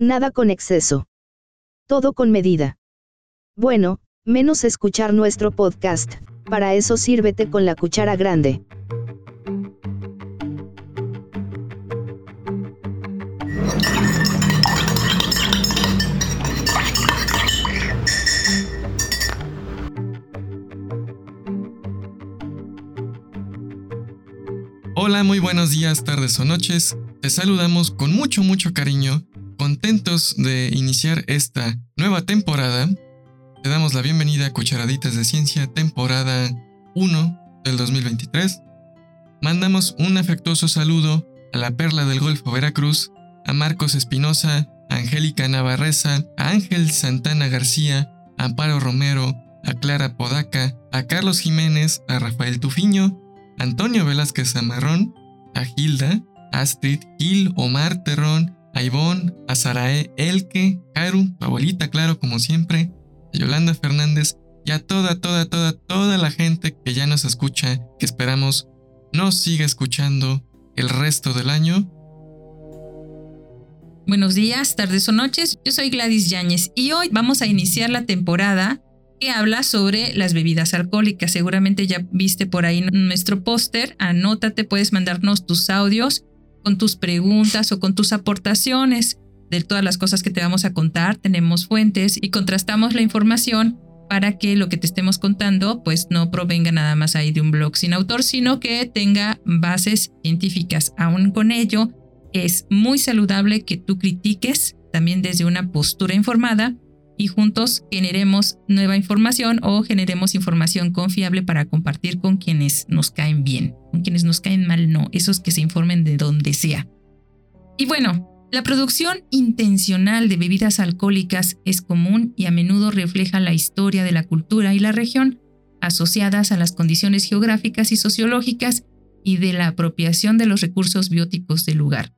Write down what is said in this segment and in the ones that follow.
Nada con exceso. Todo con medida. Bueno, menos escuchar nuestro podcast, para eso sírvete con la cuchara grande. Hola, muy buenos días, tardes o noches. Te saludamos con mucho, mucho cariño, contentos de iniciar esta nueva temporada. Te damos la bienvenida a Cucharaditas de Ciencia, temporada 1 del 2023. Mandamos un afectuoso saludo a la Perla del Golfo Veracruz, a Marcos Espinosa, a Angélica Navarreza, a Ángel Santana García, a Amparo Romero, a Clara Podaca, a Carlos Jiménez, a Rafael Tufiño, a Antonio Velázquez Zamarrón, a Gilda, Astrid, Gil, Omar Terrón, a Ivonne, a Sarae, Elke, Karu, tu abuelita, claro, como siempre, a Yolanda Fernández y a toda, toda, toda, toda la gente que ya nos escucha, que esperamos nos siga escuchando el resto del año. Buenos días, tardes o noches, yo soy Gladys Yáñez y hoy vamos a iniciar la temporada que habla sobre las bebidas alcohólicas. Seguramente ya viste por ahí nuestro póster, anótate, puedes mandarnos tus audios con tus preguntas o con tus aportaciones de todas las cosas que te vamos a contar. Tenemos fuentes y contrastamos la información para que lo que te estemos contando pues no provenga nada más ahí de un blog sin autor, sino que tenga bases científicas. Aún con ello, es muy saludable que tú critiques también desde una postura informada y juntos generemos nueva información o generemos información confiable para compartir con quienes nos caen bien. Con quienes nos caen mal, no, esos que se informen de donde sea. Y bueno, la producción intencional de bebidas alcohólicas es común y a menudo refleja la historia de la cultura y la región, asociadas a las condiciones geográficas y sociológicas y de la apropiación de los recursos bióticos del lugar.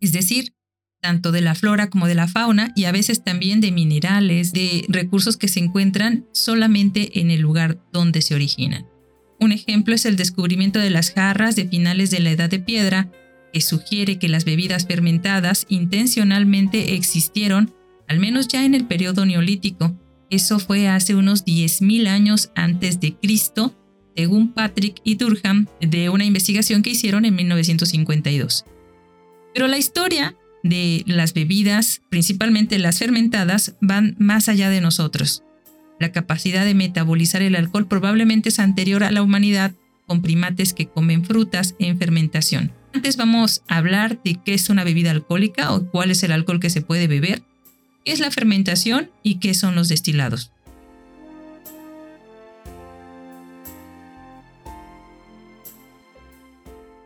Es decir, tanto de la flora como de la fauna y a veces también de minerales, de recursos que se encuentran solamente en el lugar donde se originan. Un ejemplo es el descubrimiento de las jarras de finales de la Edad de Piedra, que sugiere que las bebidas fermentadas intencionalmente existieron, al menos ya en el periodo neolítico. Eso fue hace unos 10.000 años antes de Cristo, según Patrick y Durham, de una investigación que hicieron en 1952. Pero la historia de las bebidas, principalmente las fermentadas, van más allá de nosotros. La capacidad de metabolizar el alcohol probablemente es anterior a la humanidad con primates que comen frutas en fermentación. Antes vamos a hablar de qué es una bebida alcohólica o cuál es el alcohol que se puede beber, qué es la fermentación y qué son los destilados.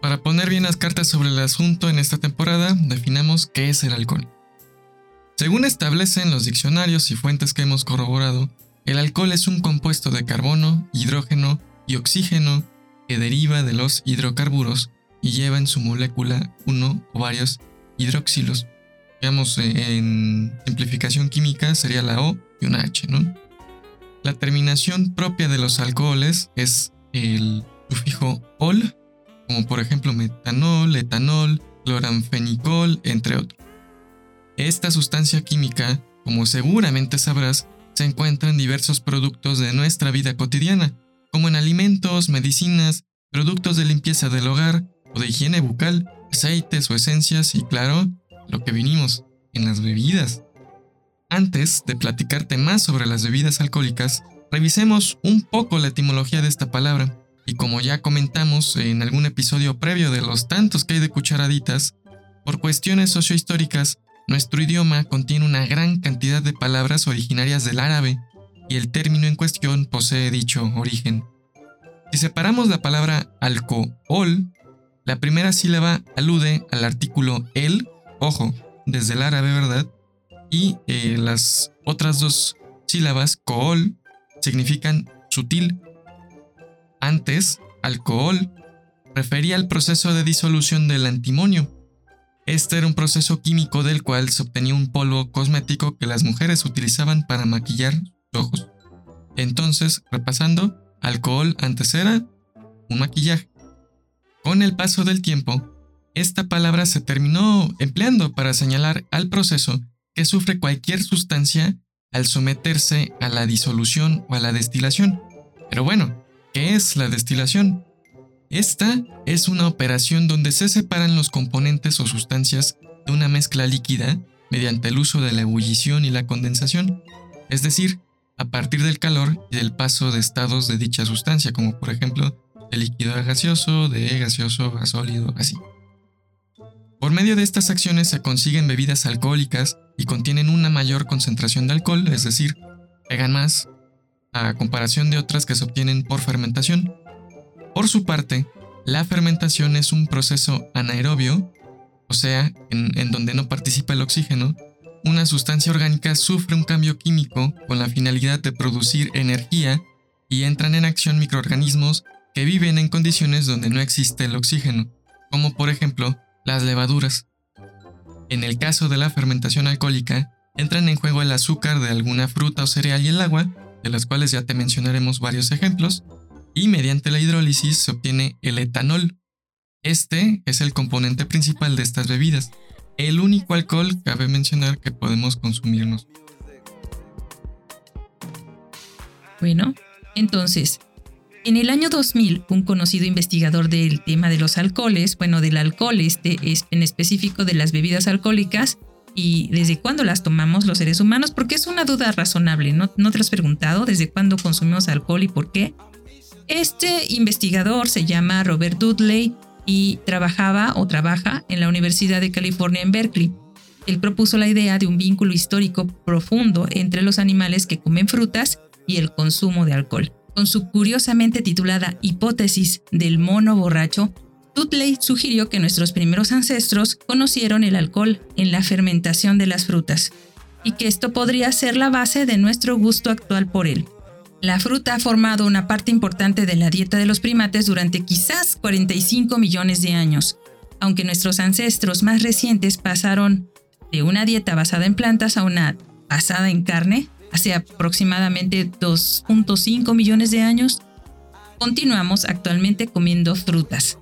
Para poner bien las cartas sobre el asunto en esta temporada, definamos qué es el alcohol. Según establecen los diccionarios y fuentes que hemos corroborado, el alcohol es un compuesto de carbono, hidrógeno y oxígeno que deriva de los hidrocarburos y lleva en su molécula uno o varios hidroxilos. Digamos, eh, en simplificación química sería la O y una H. La terminación propia de los alcoholes es el sufijo ol como por ejemplo metanol, etanol, cloranfenicol, entre otros. Esta sustancia química, como seguramente sabrás, se encuentra en diversos productos de nuestra vida cotidiana, como en alimentos, medicinas, productos de limpieza del hogar o de higiene bucal, aceites o esencias y claro, lo que vinimos, en las bebidas. Antes de platicarte más sobre las bebidas alcohólicas, revisemos un poco la etimología de esta palabra. Y como ya comentamos en algún episodio previo de los tantos que hay de cucharaditas, por cuestiones sociohistóricas, nuestro idioma contiene una gran cantidad de palabras originarias del árabe, y el término en cuestión posee dicho origen. Si separamos la palabra alcohol, la primera sílaba alude al artículo el, ojo, desde el árabe, ¿verdad? Y eh, las otras dos sílabas, cool, significan sutil antes, alcohol refería al proceso de disolución del antimonio. Este era un proceso químico del cual se obtenía un polvo cosmético que las mujeres utilizaban para maquillar sus ojos. Entonces, repasando, alcohol antes era un maquillaje. Con el paso del tiempo, esta palabra se terminó empleando para señalar al proceso que sufre cualquier sustancia al someterse a la disolución o a la destilación. Pero bueno, ¿qué es la destilación? Esta es una operación donde se separan los componentes o sustancias de una mezcla líquida mediante el uso de la ebullición y la condensación, es decir, a partir del calor y del paso de estados de dicha sustancia, como por ejemplo de líquido a gaseoso, de gaseoso a sólido, así. Por medio de estas acciones se consiguen bebidas alcohólicas y contienen una mayor concentración de alcohol, es decir, pegan más, a comparación de otras que se obtienen por fermentación. Por su parte, la fermentación es un proceso anaerobio, o sea, en, donde no participa el oxígeno, una sustancia orgánica sufre un cambio químico con la finalidad de producir energía y entran en acción microorganismos que viven en condiciones donde no existe el oxígeno, como por ejemplo las levaduras. En el caso de la fermentación alcohólica, entran en juego el azúcar de alguna fruta o cereal y el agua, de las cuales ya te mencionaremos varios ejemplos, y mediante la hidrólisis se obtiene el etanol. Este es el componente principal de estas bebidas, el único alcohol cabe mencionar que podemos consumirnos. Bueno, entonces, en el año 2000, un conocido investigador del tema de los alcoholes, bueno, del alcohol este, es en específico de las bebidas alcohólicas, y desde cuándo las tomamos los seres humanos, porque es una duda razonable, ¿no, ¿No te has preguntado desde cuándo consumimos alcohol y por qué? Este investigador se llama Robert Dudley y trabajaba o trabaja en la Universidad de California en Berkeley. Él propuso la idea de un vínculo histórico profundo entre los animales que comen frutas y el consumo de alcohol. Con su curiosamente titulada Hipótesis del mono borracho, Dudley sugirió que nuestros primeros ancestros conocieron el alcohol en la fermentación de las frutas y que esto podría ser la base de nuestro gusto actual por él. La fruta ha formado una parte importante de la dieta de los primates durante quizás 45 millones de años, aunque nuestros ancestros más recientes pasaron de una dieta basada en plantas a una basada en carne hace aproximadamente 2.5 millones de años, continuamos actualmente comiendo frutas.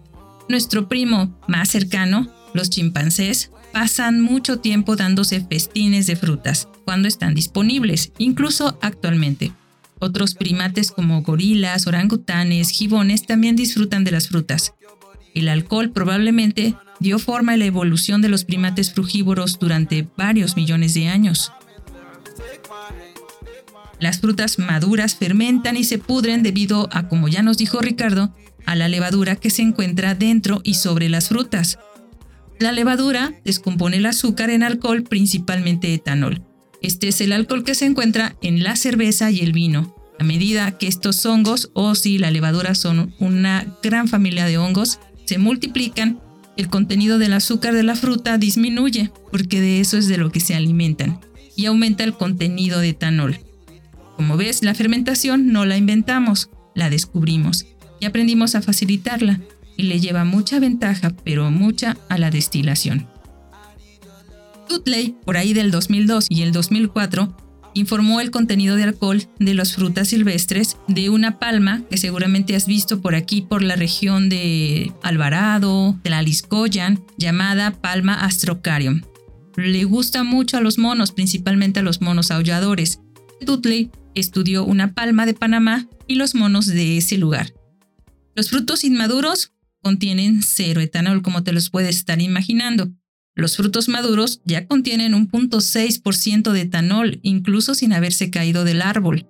Nuestro primo más cercano, los chimpancés, pasan mucho tiempo dándose festines de frutas cuando están disponibles, incluso actualmente. Otros primates como gorilas, orangutanes, gibones también disfrutan de las frutas. El alcohol probablemente dio forma a la evolución de los primates frugívoros durante varios millones de años. Las frutas maduras fermentan y se pudren debido a, como ya nos dijo Ricardo, a la levadura que se encuentra dentro y sobre las frutas. La levadura descompone el azúcar en alcohol, principalmente etanol. Este es el alcohol que se encuentra en la cerveza y el vino. A medida que estos hongos, o si la levadura son una gran familia de hongos, se multiplican, el contenido del azúcar de la fruta disminuye, porque de eso es de lo que se alimentan, y aumenta el contenido de etanol. Como ves, la fermentación no la inventamos, la descubrimos y aprendimos a facilitarla y le lleva mucha ventaja, pero mucha a la destilación. Tutley, por ahí del 2002 y el 2004, informó el contenido de alcohol de las frutas silvestres de una palma que seguramente has visto por aquí por la región de Alvarado, de la Liscoyan, llamada palma astrocarium. Le gusta mucho a los monos, principalmente a los monos aulladores. Tutley estudió una palma de Panamá y los monos de ese lugar. Los frutos inmaduros contienen cero etanol, como te los puedes estar imaginando. Los frutos maduros ya contienen un 0.6% de etanol, incluso sin haberse caído del árbol.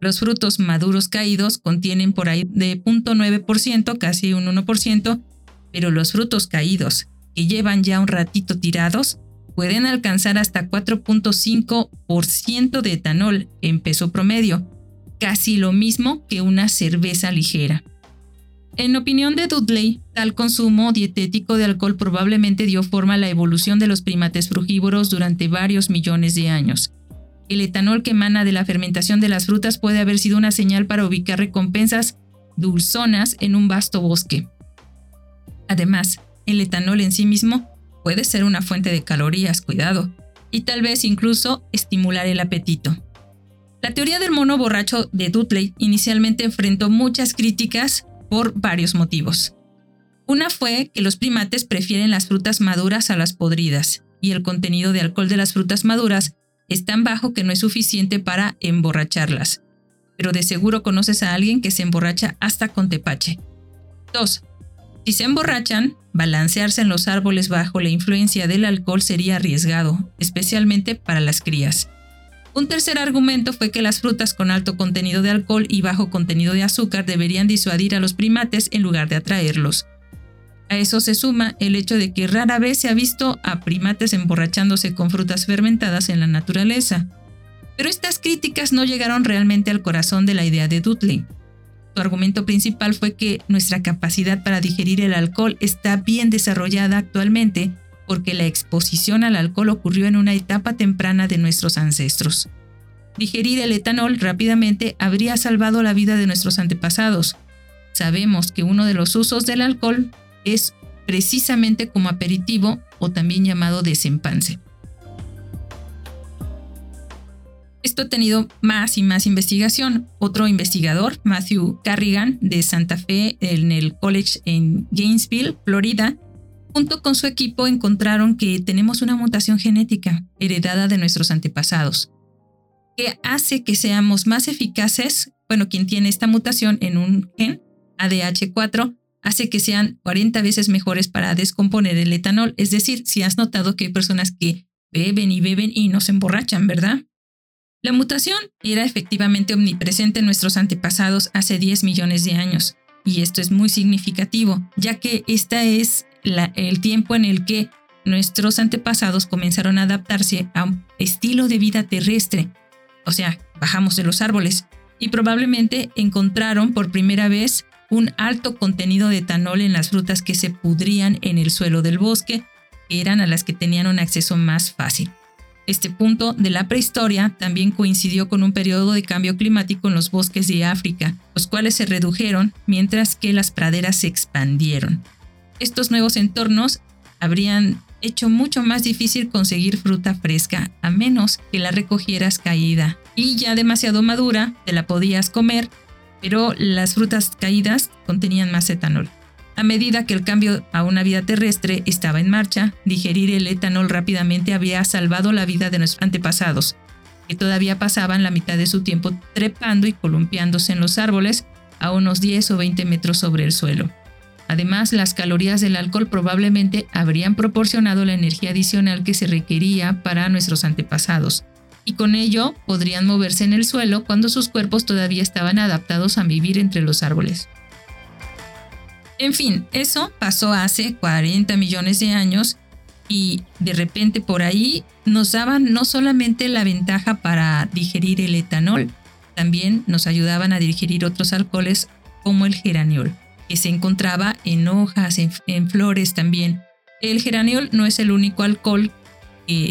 Los frutos maduros caídos contienen por ahí de 0.9%, casi un 1%, pero los frutos caídos, que llevan ya un ratito tirados, pueden alcanzar hasta 4.5% de etanol en peso promedio, casi lo mismo que una cerveza ligera. En opinión de Dudley, tal consumo dietético de alcohol probablemente dio forma a la evolución de los primates frugívoros durante varios millones de años. El etanol que emana de la fermentación de las frutas puede haber sido una señal para ubicar recompensas dulzonas en un vasto bosque. Además, el etanol en sí mismo puede ser una fuente de calorías, cuidado, y tal vez incluso estimular el apetito. La teoría del mono borracho de Dudley inicialmente enfrentó muchas críticas por varios motivos. Una fue que los primates prefieren las frutas maduras a las podridas, y el contenido de alcohol de las frutas maduras es tan bajo que no es suficiente para emborracharlas. Pero de seguro conoces a alguien que se emborracha hasta con tepache. 2. Si se emborrachan, balancearse en los árboles bajo la influencia del alcohol sería arriesgado, especialmente para las crías. Un tercer argumento fue que las frutas con alto contenido de alcohol y bajo contenido de azúcar deberían disuadir a los primates en lugar de atraerlos. A eso se suma el hecho de que rara vez se ha visto a primates emborrachándose con frutas fermentadas en la naturaleza. Pero estas críticas no llegaron realmente al corazón de la idea de Dudley. Su argumento principal fue que nuestra capacidad para digerir el alcohol está bien desarrollada actualmente porque la exposición al alcohol ocurrió en una etapa temprana de nuestros ancestros. Digerir el etanol rápidamente habría salvado la vida de nuestros antepasados. Sabemos que uno de los usos del alcohol es precisamente como aperitivo o también llamado desempance. Esto ha tenido más y más investigación. Otro investigador, Matthew Carrigan, de Santa Fe en el College en Gainesville, Florida, junto con su equipo encontraron que tenemos una mutación genética heredada de nuestros antepasados, que hace que seamos más eficaces, bueno, quien tiene esta mutación en un gen, ADH4, hace que sean 40 veces mejores para descomponer el etanol. Es decir, si has notado que hay personas que beben y beben y no se emborrachan, ¿verdad? La mutación era efectivamente omnipresente en nuestros antepasados hace 10 millones de años, y esto es muy significativo, ya que este es el tiempo en el que nuestros antepasados comenzaron a adaptarse a un estilo de vida terrestre, o sea, bajamos de los árboles, y probablemente encontraron por primera vez un alto contenido de etanol en las frutas que se pudrían en el suelo del bosque, que eran a las que tenían un acceso más fácil. Este punto de la prehistoria también coincidió con un periodo de cambio climático en los bosques de África, los cuales se redujeron mientras que las praderas se expandieron. Estos nuevos entornos habrían hecho mucho más difícil conseguir fruta fresca, a menos que la recogieras caída. Y ya demasiado madura, te la podías comer pero las frutas caídas contenían más etanol. A medida que el cambio a una vida terrestre estaba en marcha, digerir el etanol rápidamente había salvado la vida de nuestros antepasados, que todavía pasaban la mitad de su tiempo trepando y columpiándose en los árboles a unos 10 o 20 metros sobre el suelo. Además, las calorías del alcohol probablemente habrían proporcionado la energía adicional que se requería para nuestros antepasados, y con ello podrían moverse en el suelo cuando sus cuerpos todavía estaban adaptados a vivir entre los árboles. En fin, eso pasó hace 40 millones de años y de repente por ahí nos daban no solamente la ventaja para digerir el etanol, también nos ayudaban a digerir otros alcoholes como el geraniol, que se encontraba en hojas, en, flores también. El geraniol no es el único alcohol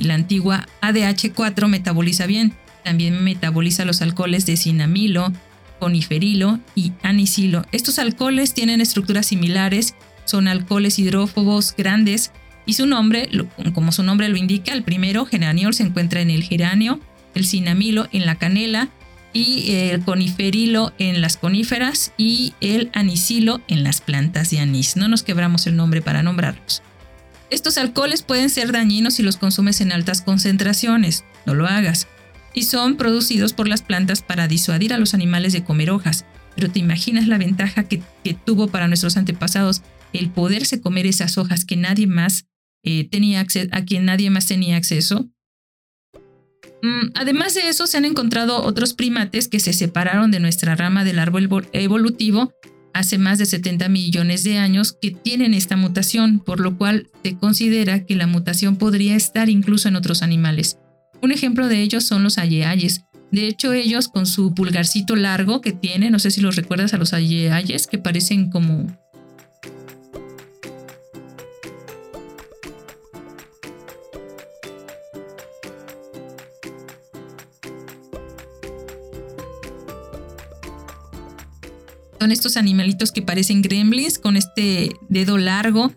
la antigua ADH4 metaboliza bien. También metaboliza los alcoholes de cinamilo, coniferilo y anisilo. Estos alcoholes tienen estructuras similares, son alcoholes hidrófobos grandes y su nombre, como su nombre lo indica, el primero, geraniol, se encuentra en el geranio, el cinamilo en la canela y el coniferilo en las coníferas y el anisilo en las plantas de anís. No nos quebramos el nombre para nombrarlos. Estos alcoholes pueden ser dañinos si los consumes en altas concentraciones, no lo hagas. Y son producidos por las plantas para disuadir a los animales de comer hojas. Pero te imaginas la ventaja que, tuvo para nuestros antepasados el poderse comer esas hojas que nadie más eh, a quien nadie más tenía acceso. Mm, además de eso, se han encontrado otros primates que se separaron de nuestra rama del árbol evolutivo hace más de 70 millones de años que tienen esta mutación, por lo cual se considera que la mutación podría estar incluso en otros animales. Un ejemplo de ellos son los ayeayes. De hecho, ellos con su pulgarcito largo que tienen, no sé si los recuerdas a los ayeayes, que parecen como Son estos animalitos que parecen gremlins con este dedo largo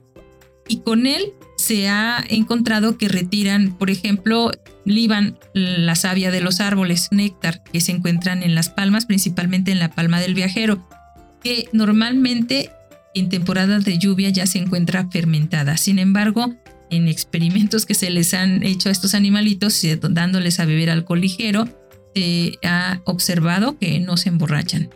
y con él se ha encontrado que retiran, por ejemplo, liban la savia de los árboles, néctar, que se encuentran en las palmas, principalmente en la palma del viajero, que normalmente en temporada de lluvia ya se encuentra fermentada. Sin embargo, en experimentos que se les han hecho a estos animalitos, dándoles a beber alcohol ligero, se ha observado que no se emborrachan.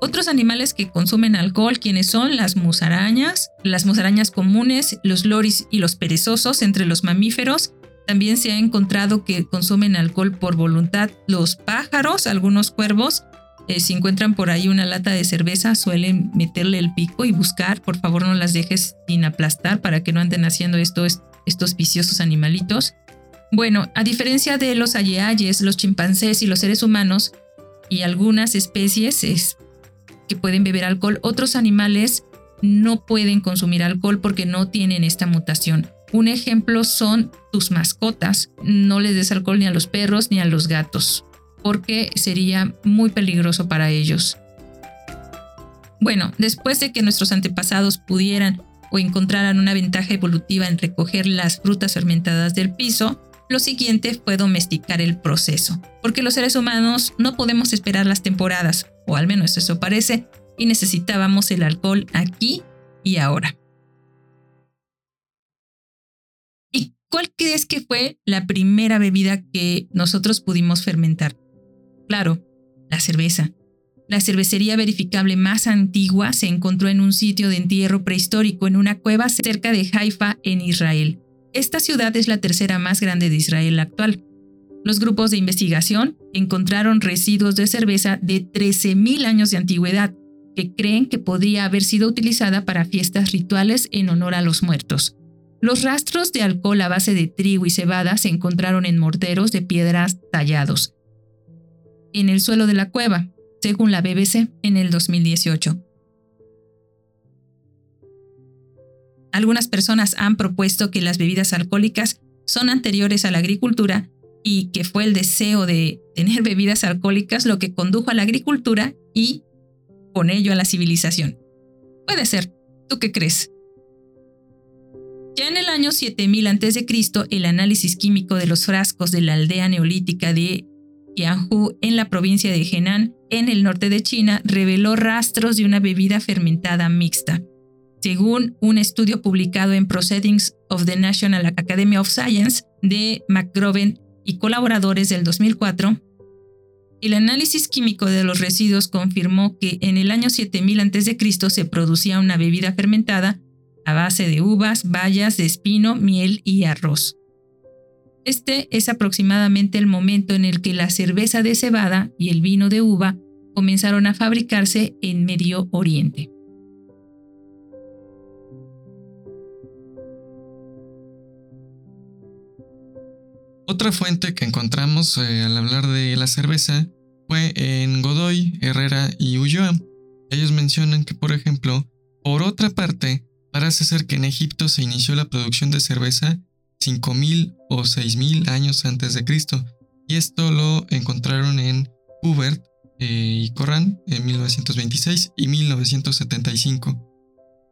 Otros animales que consumen alcohol, quienes son las musarañas, las musarañas comunes, los loris y los perezosos entre los mamíferos. También se ha encontrado que consumen alcohol por voluntad los pájaros, algunos cuervos. Eh, si encuentran por ahí una lata de cerveza, suelen meterle el pico y buscar. Por favor, no las dejes sin aplastar para que no anden haciendo esto, estos viciosos animalitos. Bueno, a diferencia de los ayayes, los chimpancés y los seres humanos, y algunas especies es, que pueden beber alcohol. Otros animales no pueden consumir alcohol porque no tienen esta mutación. Un ejemplo son tus mascotas. No les des alcohol ni a los perros ni a los gatos porque sería muy peligroso para ellos. Bueno, después de que nuestros antepasados pudieran o encontraran una ventaja evolutiva en recoger las frutas fermentadas del piso, lo siguiente fue domesticar el proceso, porque los seres humanos no podemos esperar las temporadas, o al menos eso parece, y necesitábamos el alcohol aquí y ahora. ¿Y cuál crees que fue la primera bebida que nosotros pudimos fermentar? Claro, la cerveza. La cervecería verificable más antigua se encontró en un sitio de entierro prehistórico en una cueva cerca de Haifa, en Israel. Esta ciudad es la tercera más grande de Israel actual. Los grupos de investigación encontraron residuos de cerveza de 13.000 años de antigüedad, que creen que podría haber sido utilizada para fiestas rituales en honor a los muertos. Los rastros de alcohol a base de trigo y cebada se encontraron en morteros de piedras tallados en el suelo de la cueva, según la BBC en el 2018. Algunas personas han propuesto que las bebidas alcohólicas son anteriores a la agricultura y que fue el deseo de tener bebidas alcohólicas lo que condujo a la agricultura y con ello a la civilización. Puede ser. ¿Tú qué crees? Ya en el año 7000 a.C., el análisis químico de los frascos de la aldea neolítica de Yanhu en la provincia de Henan, en el norte de China, reveló rastros de una bebida fermentada mixta. Según un estudio publicado en Proceedings of the National Academy of Science de McGroven y colaboradores del 2004, el análisis químico de los residuos confirmó que en el año 7000 a.C. se producía una bebida fermentada a base de uvas, bayas de espino, miel y arroz. Este es aproximadamente el momento en el que la cerveza de cebada y el vino de uva comenzaron a fabricarse en Medio Oriente. Otra fuente que encontramos eh, al hablar de la cerveza fue en Godoy, Herrera y Ulloa. Ellos mencionan que, por ejemplo, por otra parte, parece ser que en Egipto se inició la producción de cerveza 5.000 o 6.000 años antes de Cristo. Y esto lo encontraron en Hubert eh, y Corán en 1926 y 1975.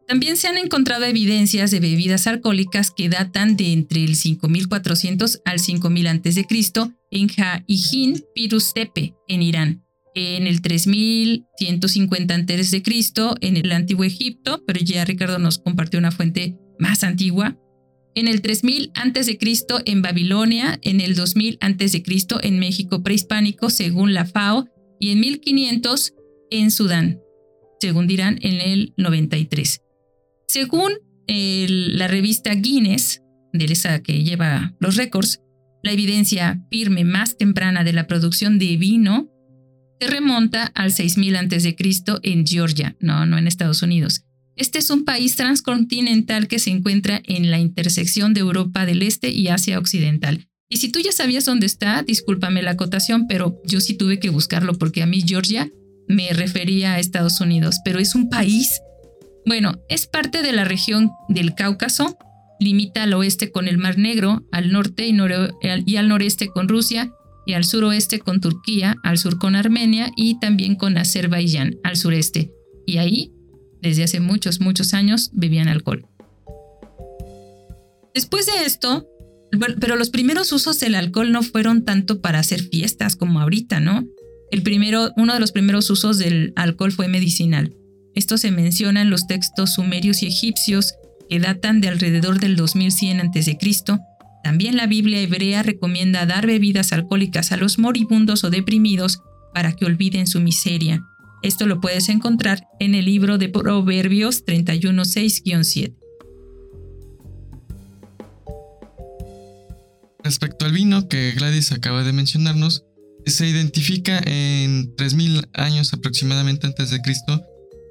También se han encontrado evidencias de bebidas alcohólicas que datan de entre el 5400 al 5000 a.C. en Ja'ijin Pirus Tepe, en Irán, en el 3150 a.C. en el Antiguo Egipto, pero ya Ricardo nos compartió una fuente más antigua, en el 3000 a.C. en Babilonia, en el 2000 a.C. en México prehispánico, según la FAO, y en 1500 en Sudán, según dirán en el 93. Según la revista Guinness, de esa que lleva los récords, la evidencia firme más temprana de la producción de vino se remonta al 6000 a.C. en Georgia, no, no en Estados Unidos. Este es un país transcontinental que se encuentra en la intersección de Europa del Este y Asia Occidental. Y si tú ya sabías dónde está, discúlpame la acotación, pero yo sí tuve que buscarlo porque a mí Georgia me refería a Estados Unidos, pero es un país bueno, es parte de la región del Cáucaso, limita al oeste con el Mar Negro, al norte y, al noreste con Rusia, y al suroeste con Turquía, al sur con Armenia y también con Azerbaiyán, al sureste. Y ahí, desde hace muchos, muchos años, bebían alcohol. Después de esto, pero los primeros usos del alcohol no fueron tanto para hacer fiestas como ahorita, ¿no? El primero, uno de los primeros usos del alcohol fue medicinal. Esto se menciona en los textos sumerios y egipcios que datan de alrededor del 2100 a.C. También la Biblia hebrea recomienda dar bebidas alcohólicas a los moribundos o deprimidos para que olviden su miseria. Esto lo puedes encontrar en el libro de Proverbios 31.6-7. Respecto al vino que Gladys acaba de mencionarnos, se identifica en 3000 años aproximadamente antes de Cristo,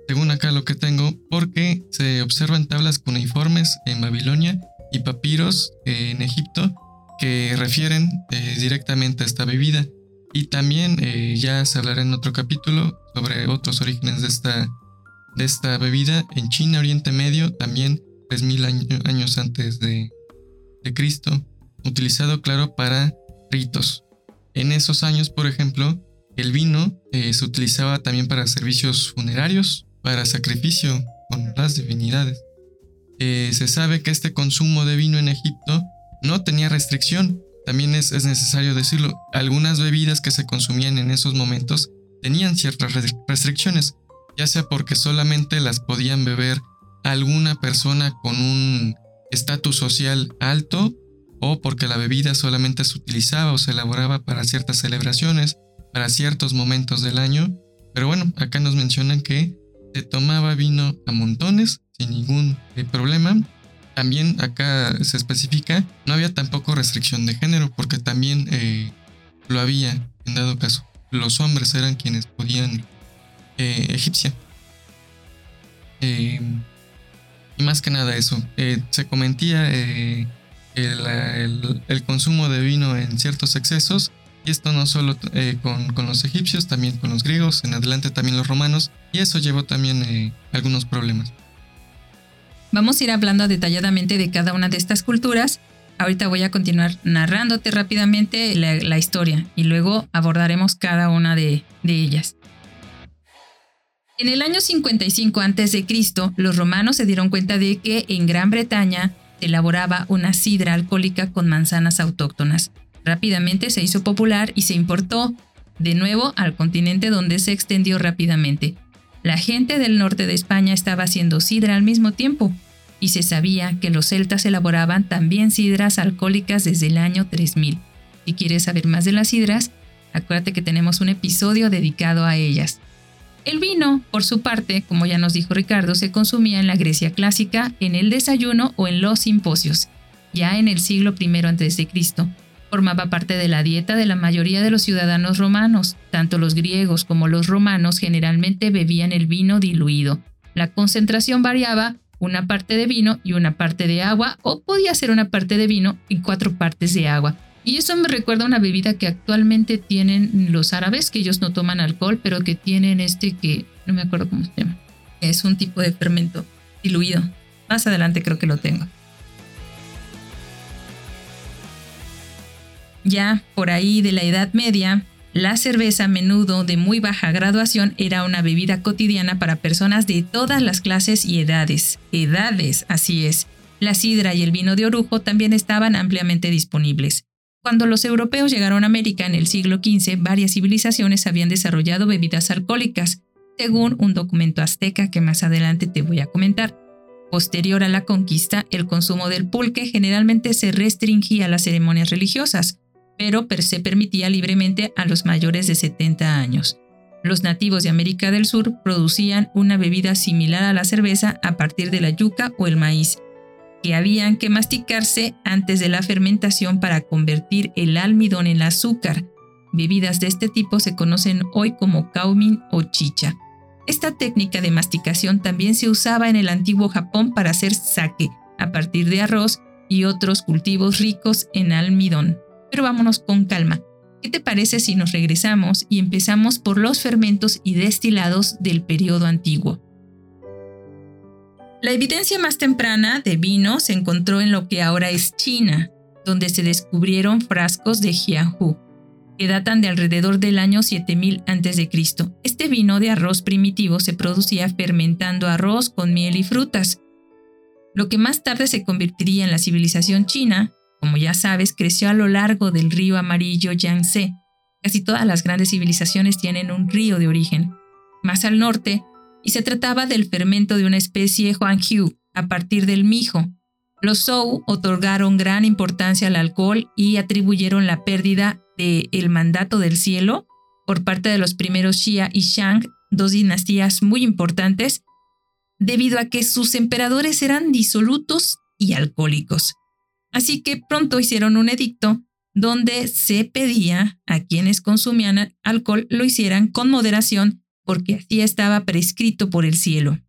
según acá lo que tengo, porque se observan tablas cuneiformes en Babilonia y papiros en Egipto que refieren eh, directamente a esta bebida. Y también eh, ya se hablará en otro capítulo sobre otros orígenes de esta, de esta bebida en China, Oriente Medio, también 3000 años antes de, de Cristo, utilizado claro para ritos. En esos años, por ejemplo, el vino eh, se utilizaba también para servicios funerarios, para sacrificio con las divinidades. Eh, se sabe que este consumo de vino en Egipto no tenía restricción. También es, es, necesario decirlo, algunas bebidas que se consumían en esos momentos tenían ciertas restricciones, ya sea porque solamente las podían beber alguna persona con un estatus social alto o porque la bebida solamente se utilizaba o se elaboraba para ciertas celebraciones, para ciertos momentos del año. Pero bueno, acá nos mencionan que se tomaba vino a montones sin ningún eh, problema. También acá se especifica, no había tampoco restricción de género porque también eh, lo había en dado caso. Los hombres eran quienes podían eh, egipcia. y más que nada eso, se comentía el, consumo de vino en ciertos excesos, y esto no solo eh, con, los egipcios, también con los griegos, en adelante también los romanos, y eso llevó también eh, algunos problemas. Vamos a ir hablando detalladamente de cada una de estas culturas. Ahorita voy a continuar narrándote rápidamente la, historia y luego abordaremos cada una de, de ellas. En el año 55 a.C., los romanos se dieron cuenta de que en Gran Bretaña elaboraba una sidra alcohólica con manzanas autóctonas. Rápidamente se hizo popular y se importó de nuevo al continente donde se extendió rápidamente. La gente del norte de España estaba haciendo sidra al mismo tiempo, y se sabía que los celtas elaboraban también sidras alcohólicas desde el año 3000. Si quieres saber más de las sidras, acuérdate que tenemos un episodio dedicado a ellas. El vino, por su parte, como ya nos dijo Ricardo, se consumía en la Grecia clásica, en el desayuno o en los simposios. Ya en el siglo I a.C., formaba parte de la dieta de la mayoría de los ciudadanos romanos. Tanto los griegos como los romanos generalmente bebían el vino diluido. La concentración variaba, una parte de vino y una parte de agua, o podía ser una parte de vino y cuatro partes de agua. Y eso me recuerda a una bebida que actualmente tienen los árabes, que ellos no toman alcohol, pero que tienen este que no me acuerdo cómo se llama. Es un tipo de fermento diluido. Más adelante creo que lo tengo. Ya por ahí de la Edad Media, la cerveza a menudo de muy baja graduación era una bebida cotidiana para personas de todas las clases y edades. Edades, así es. La sidra y el vino de orujo también estaban ampliamente disponibles. Cuando los europeos llegaron a América en el siglo XV, varias civilizaciones habían desarrollado bebidas alcohólicas, según un documento azteca que más adelante te voy a comentar. Posterior a la conquista, el consumo del pulque generalmente se restringía a las ceremonias religiosas, pero se permitía libremente a los mayores de 70 años. Los nativos de América del Sur producían una bebida similar a la cerveza a partir de la yuca o el maíz, que habían que masticarse antes de la fermentación para convertir el almidón en azúcar. Bebidas de este tipo se conocen hoy como kaumin o chicha. Esta técnica de masticación también se usaba en el antiguo Japón para hacer sake, a partir de arroz y otros cultivos ricos en almidón. Pero vámonos con calma. ¿Qué te parece si nos regresamos y empezamos por los fermentos y destilados del periodo antiguo? La evidencia más temprana de vino se encontró en lo que ahora es China, donde se descubrieron frascos de Jiahu, que datan de alrededor del año 7000 a.C. Este vino de arroz primitivo se producía fermentando arroz con miel y frutas. Lo que más tarde se convertiría en la civilización china, como ya sabes, creció a lo largo del río amarillo Yangtze. Casi todas las grandes civilizaciones tienen un río de origen. Más al norte, y se trataba del fermento de una especie Huanghu a partir del mijo. Los Zhou otorgaron gran importancia al alcohol y atribuyeron la pérdida del el mandato del cielo por parte de los primeros Xia y Shang, dos dinastías muy importantes, debido a que sus emperadores eran disolutos y alcohólicos. Así que pronto hicieron un edicto donde se pedía a quienes consumían alcohol lo hicieran con moderación porque así estaba prescrito por el cielo.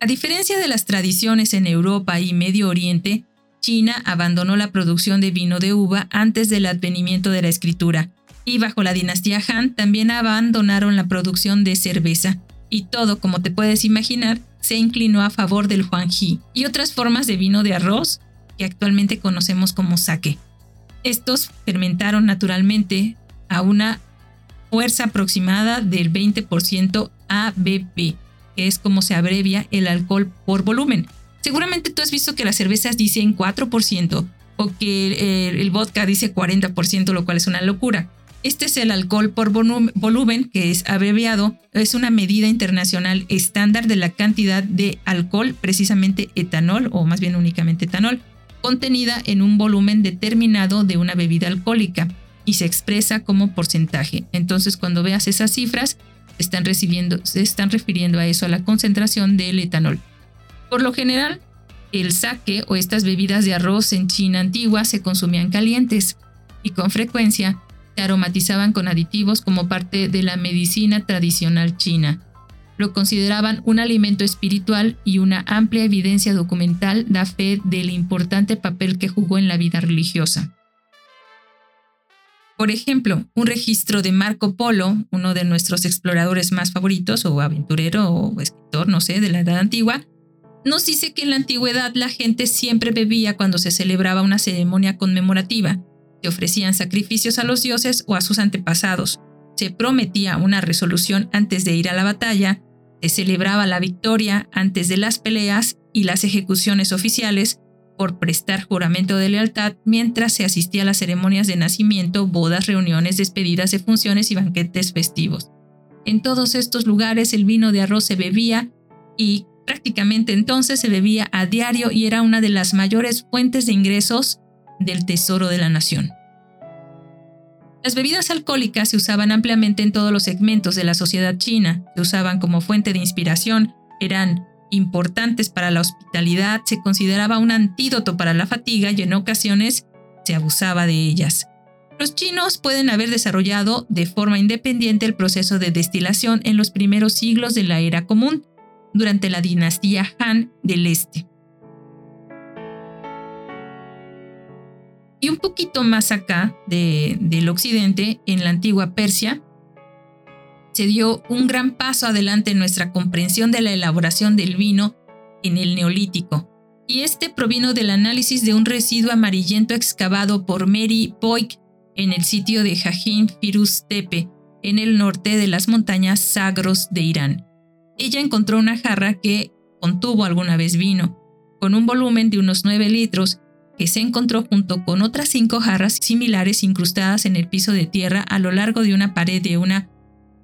A diferencia de las tradiciones en Europa y Medio Oriente, China abandonó la producción de vino de uva antes del advenimiento de la escritura, y bajo la dinastía Han también abandonaron la producción de cerveza, y todo, como te puedes imaginar, se inclinó a favor del Huangji y otras formas de vino de arroz que actualmente conocemos como sake. Estos fermentaron naturalmente a una fuerza aproximada del 20% ABV, que es como se abrevia el alcohol por volumen. Seguramente tú has visto que las cervezas dicen 4% o que el, vodka dice 40%, lo cual es una locura. Este es el alcohol por volumen, que es abreviado, es una medida internacional estándar de la cantidad de alcohol, precisamente etanol, o más bien únicamente etanol, contenida en un volumen determinado de una bebida alcohólica y se expresa como porcentaje. Entonces, cuando veas esas cifras, están recibiendo, se están refiriendo a eso, a la concentración del etanol. Por lo general, el sake o estas bebidas de arroz en China antigua se consumían calientes y con frecuencia se aromatizaban con aditivos como parte de la medicina tradicional china. Lo consideraban un alimento espiritual y una amplia evidencia documental da fe del importante papel que jugó en la vida religiosa. Por ejemplo, un registro de Marco Polo, uno de nuestros exploradores más favoritos, o aventurero o escritor, no sé, de la Edad Antigua, nos dice que en la antigüedad la gente siempre bebía cuando se celebraba una ceremonia conmemorativa, se ofrecían sacrificios a los dioses o a sus antepasados, se prometía una resolución antes de ir a la batalla, se celebraba la victoria antes de las peleas y las ejecuciones oficiales por prestar juramento de lealtad mientras se asistía a las ceremonias de nacimiento, bodas, reuniones, despedidas de funciones y banquetes festivos. En todos estos lugares el vino de arroz se bebía y prácticamente entonces se bebía a diario y era una de las mayores fuentes de ingresos del tesoro de la nación. Las bebidas alcohólicas se usaban ampliamente en todos los segmentos de la sociedad china, se usaban como fuente de inspiración, eran importantes para la hospitalidad, se consideraba un antídoto para la fatiga y en ocasiones se abusaba de ellas. Los chinos pueden haber desarrollado de forma independiente el proceso de destilación en los primeros siglos de la era común, durante la dinastía Han del Este. Y un poquito más acá del occidente, en la antigua Persia, se dio un gran paso adelante en nuestra comprensión de la elaboración del vino en el neolítico. Y este provino del análisis de un residuo amarillento excavado por Mary Boyk en el sitio de Jajin Firuz Tepe, en el norte de las montañas Sagros de Irán. Ella encontró una jarra que contuvo alguna vez vino, con un volumen de unos 9 litros que se encontró junto con otras cinco jarras similares incrustadas en el piso de tierra a lo largo de una pared de una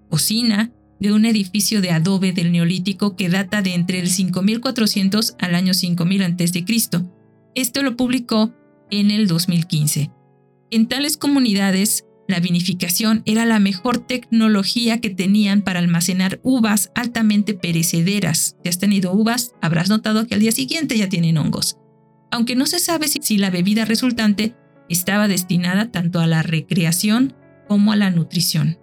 cocina de un edificio de adobe del Neolítico que data de entre el 5400 al año 5000 a.C. Esto lo publicó en el 2015. En tales comunidades, la vinificación era la mejor tecnología que tenían para almacenar uvas altamente perecederas. Si has tenido uvas, habrás notado que al día siguiente ya tienen hongos aunque no se sabe si la bebida resultante estaba destinada tanto a la recreación como a la nutrición.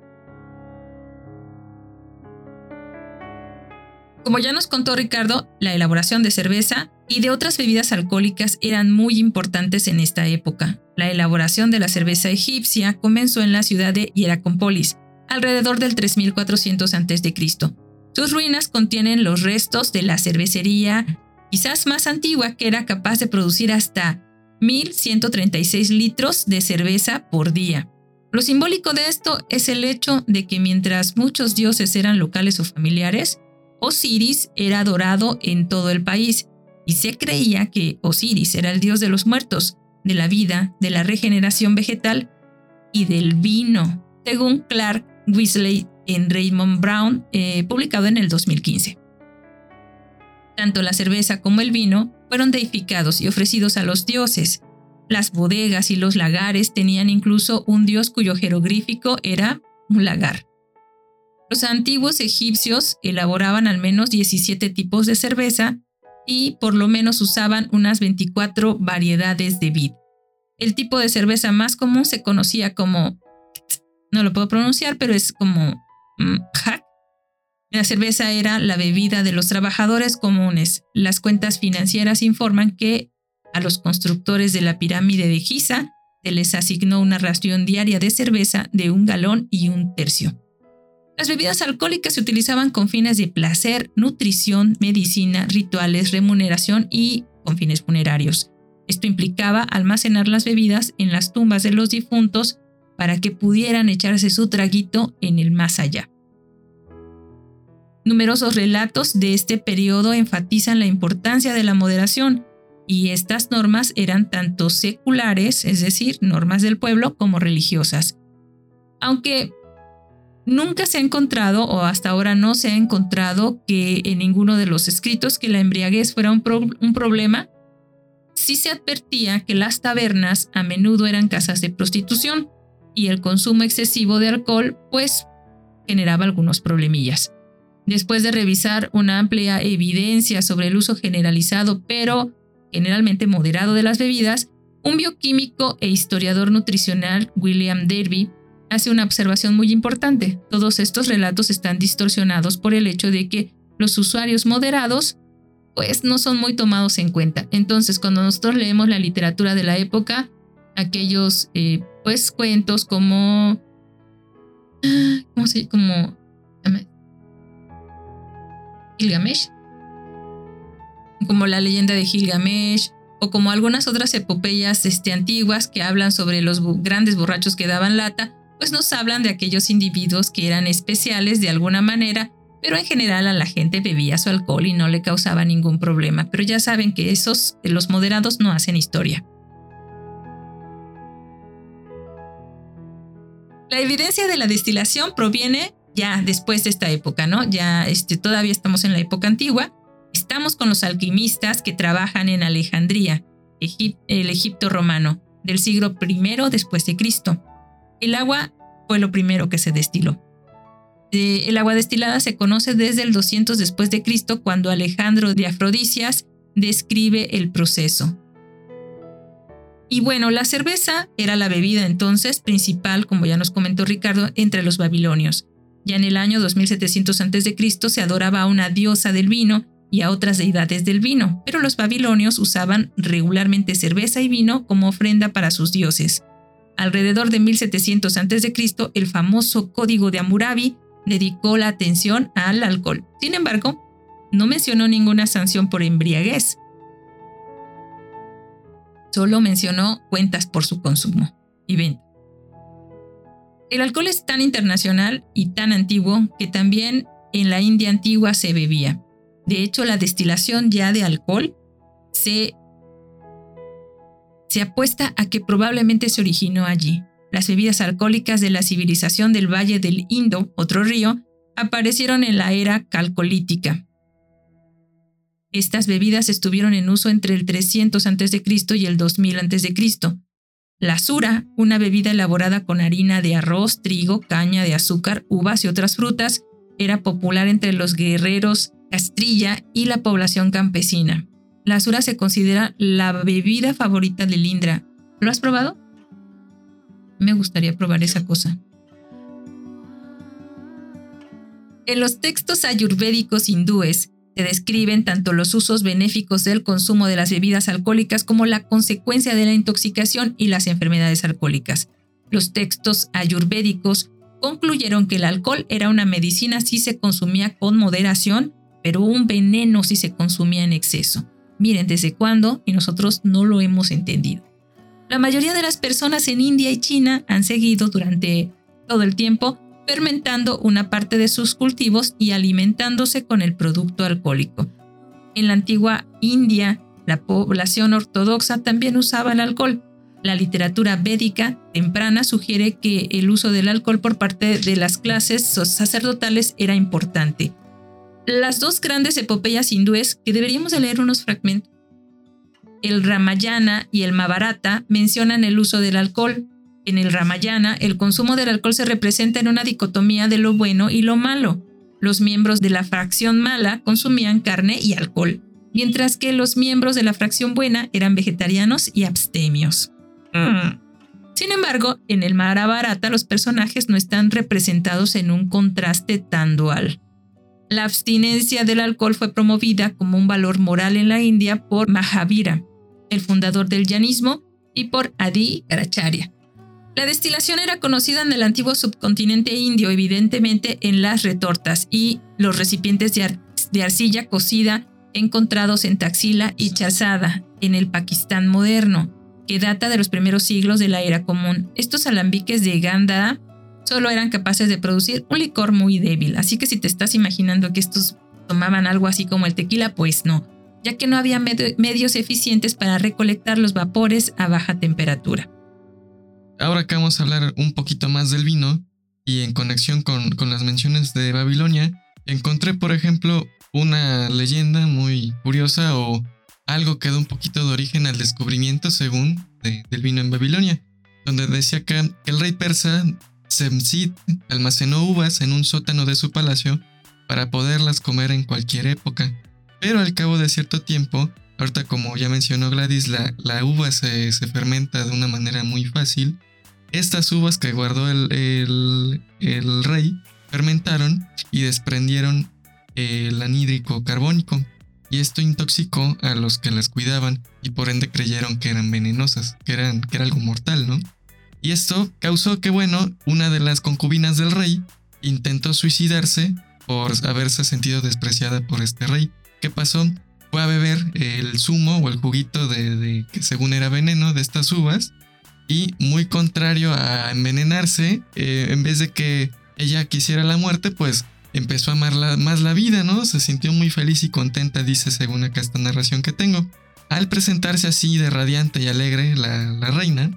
Como ya nos contó Ricardo, la elaboración de cerveza y de otras bebidas alcohólicas eran muy importantes en esta época. La elaboración de la cerveza egipcia comenzó en la ciudad de Hieracópolis, alrededor del 3400 a.C. Sus ruinas contienen los restos de la cervecería quizás más antigua, que era capaz de producir hasta 1.136 litros de cerveza por día. Lo simbólico de esto es el hecho de que mientras muchos dioses eran locales o familiares, Osiris era adorado en todo el país y se creía que Osiris era el dios de los muertos, de la vida, de la regeneración vegetal y del vino, según Clark Weasley en Raymond Brown, eh, publicado en el 2015. Tanto la cerveza como el vino fueron deificados y ofrecidos a los dioses. Las bodegas y los lagares tenían incluso un dios cuyo jeroglífico era un lagar. Los antiguos egipcios elaboraban al menos 17 tipos de cerveza y por lo menos usaban unas 24 variedades de vid. El tipo de cerveza más común se conocía como, no lo puedo pronunciar, pero es como mm, La cerveza era la bebida de los trabajadores comunes. Las cuentas financieras informan que a los constructores de la pirámide de Giza se les asignó una ración diaria de cerveza de un galón y un tercio. Las bebidas alcohólicas se utilizaban con fines de placer, nutrición, medicina, rituales, remuneración y con fines funerarios. Esto implicaba almacenar las bebidas en las tumbas de los difuntos para que pudieran echarse su traguito en el más allá. Numerosos relatos de este periodo enfatizan la importancia de la moderación, y estas normas eran tanto seculares, es decir, normas del pueblo, como religiosas. Aunque Nunca se ha encontrado, o hasta ahora no se ha encontrado, que en ninguno de los escritos que la embriaguez fuera un, problema. Sí se advertía que las tabernas a menudo eran casas de prostitución y el consumo excesivo de alcohol pues generaba algunos problemillas. Después de revisar una amplia evidencia sobre el uso generalizado pero generalmente moderado de las bebidas, un bioquímico e historiador nutricional, William Derby, hace una observación muy importante. Todos estos relatos están distorsionados por el hecho de que los usuarios moderados pues no son muy tomados en cuenta. Entonces, cuando nosotros leemos la literatura de la época, aquellos eh, pues cuentos como ¿cómo se como Gilgamesh como la leyenda de Gilgamesh o como algunas otras epopeyas este, antiguas que hablan sobre los grandes borrachos que daban lata, pues nos hablan de aquellos individuos que eran especiales de alguna manera, pero en general a la gente bebía su alcohol y no le causaba ningún problema. Pero ya saben que esos, los moderados, no hacen historia. La evidencia de la destilación proviene ya después de esta época, ¿no? Ya este, todavía estamos en la época antigua. Estamos con los alquimistas que trabajan en Alejandría, el Egipto romano, del siglo I después de Cristo. El agua fue lo primero que se destiló. El agua destilada se conoce desde el 200 después de Cristo cuando Alejandro de Afrodisias describe el proceso. Y bueno, la cerveza era la bebida entonces principal, como ya nos comentó Ricardo, entre los babilonios. Ya en el año 2700 a.C. se adoraba a una diosa del vino y a otras deidades del vino, pero los babilonios usaban regularmente cerveza y vino como ofrenda para sus dioses. Alrededor de 1700 a.C., el famoso Código de Hammurabi dedicó la atención al alcohol. Sin embargo, no mencionó ninguna sanción por embriaguez. Solo mencionó cuentas por su consumo y venta. El alcohol es tan internacional y tan antiguo que también en la India antigua se bebía. De hecho, la destilación ya de alcohol se se apuesta a que probablemente se originó allí. Las bebidas alcohólicas de la civilización del Valle del Indo, otro río, aparecieron en la era calcolítica. Estas bebidas estuvieron en uso entre el 300 a.C. y el 2000 a.C. La sura, una bebida elaborada con harina de arroz, trigo, caña de azúcar, uvas y otras frutas, era popular entre los guerreros Castrilla y la población campesina. La azura se considera la bebida favorita de Lindra. ¿Lo has probado? Me gustaría probar esa cosa. En los textos ayurvédicos hindúes se describen tanto los usos benéficos del consumo de las bebidas alcohólicas como la consecuencia de la intoxicación y las enfermedades alcohólicas. Los textos ayurvédicos concluyeron que el alcohol era una medicina si se consumía con moderación, pero un veneno si se consumía en exceso. Miren desde cuándo y nosotros no lo hemos entendido. La mayoría de las personas en India y China han seguido durante todo el tiempo fermentando una parte de sus cultivos y alimentándose con el producto alcohólico. En la antigua India, la población ortodoxa también usaba el alcohol. La literatura védica temprana sugiere que el uso del alcohol por parte de las clases sacerdotales era importante. Las dos grandes epopeyas hindúes que deberíamos leer unos fragmentos. El Ramayana y el Mahabharata mencionan el uso del alcohol. En el Ramayana, el consumo del alcohol se representa en una dicotomía de lo bueno y lo malo. Los miembros de la fracción mala consumían carne y alcohol, mientras que los miembros de la fracción buena eran vegetarianos y abstemios. Mm. Sin embargo, en el Mahabharata los personajes no están representados en un contraste tan dual. La abstinencia del alcohol fue promovida como un valor moral en la India por Mahavira, el fundador del yanismo, y por Adi Karacharya. La destilación era conocida en el antiguo subcontinente indio, evidentemente en las retortas y los recipientes de, arcilla cocida encontrados en Taxila y Chazada, en el Pakistán moderno, que data de los primeros siglos de la era común. Estos alambiques de Gandhara solo eran capaces de producir un licor muy débil, así que si te estás imaginando que estos tomaban algo así como el tequila, pues no, ya que no había medios eficientes para recolectar los vapores a baja temperatura. Ahora que vamos a hablar un poquito más del vino y en conexión con, con las menciones de Babilonia, encontré por ejemplo una leyenda muy curiosa o algo que da un poquito de origen al descubrimiento según del vino en Babilonia, donde decía que, el rey persa Semsid almacenó uvas en un sótano de su palacio para poderlas comer en cualquier época. Pero al cabo de cierto tiempo, ahorita como ya mencionó Gladys, la, la uva se, se, fermenta de una manera muy fácil. Estas uvas que guardó el, el, el rey fermentaron y desprendieron el anhídrico carbónico, y esto intoxicó a los que las cuidaban y por ende creyeron que eran venenosas, que, eran, que era algo mortal, ¿no? Y esto causó que, bueno, una de las concubinas del rey intentó suicidarse por haberse sentido despreciada por este rey. ¿Qué pasó? A beber el zumo o el juguito de, que según era veneno de estas uvas y muy contrario a envenenarse, eh, en vez de que ella quisiera la muerte, pues empezó a amar más la vida, ¿no? Se sintió muy feliz y contenta, dice según acá esta narración que tengo. Al presentarse así de radiante y alegre la, reina,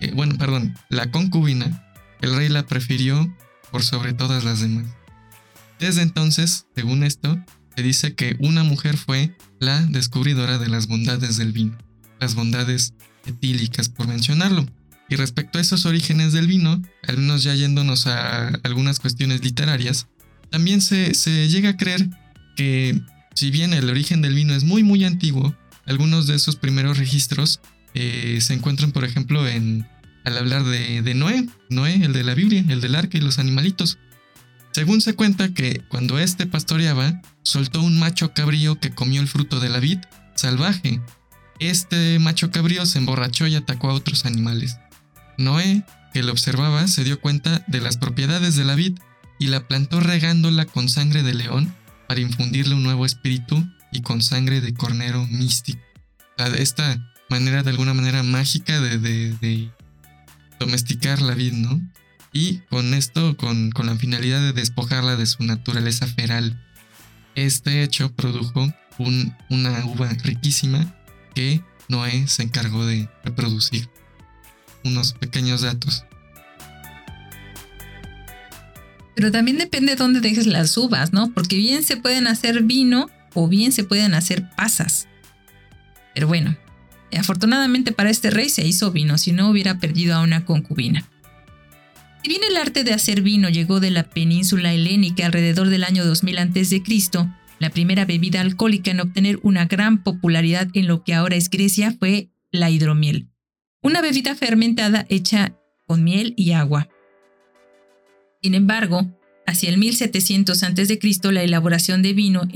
eh, bueno, perdón, la concubina, el rey la prefirió por sobre todas las demás. Desde entonces, según esto, se dice que una mujer fue la descubridora de las bondades del vino, las bondades etílicas por mencionarlo. Y respecto a esos orígenes del vino, al menos ya yéndonos a algunas cuestiones literarias, también se, llega a creer que si bien el origen del vino es muy muy antiguo, algunos de esos primeros registros eh, se encuentran por ejemplo en al hablar de, de, Noé, Noé, el de la Biblia, el del arca y los animalitos. Según se cuenta que cuando éste pastoreaba, soltó un macho cabrío que comió el fruto de la vid salvaje. Este macho cabrío se emborrachó y atacó a otros animales. Noé, que lo observaba, se dio cuenta de las propiedades de la vid y la plantó regándola con sangre de león para infundirle un nuevo espíritu y con sangre de cornero místico. esta manera, de alguna manera mágica, de, domesticar la vid, ¿no? Y con esto, con, la finalidad de despojarla de su naturaleza feral. Este hecho produjo una uva riquísima que Noé se encargó de reproducir. Unos pequeños datos. Pero también depende de dónde dejes las uvas, ¿no? Porque bien se pueden hacer vino o bien se pueden hacer pasas. Pero bueno, afortunadamente para este rey se hizo vino, si no hubiera perdido a una concubina. Si bien el arte de hacer vino llegó de la península helénica alrededor del año 2000 a.C., la primera bebida alcohólica en obtener una gran popularidad en lo que ahora es Grecia fue la hidromiel, una bebida fermentada hecha con miel y agua. Sin embargo, hacia el 1700 a.C., la elaboración de vino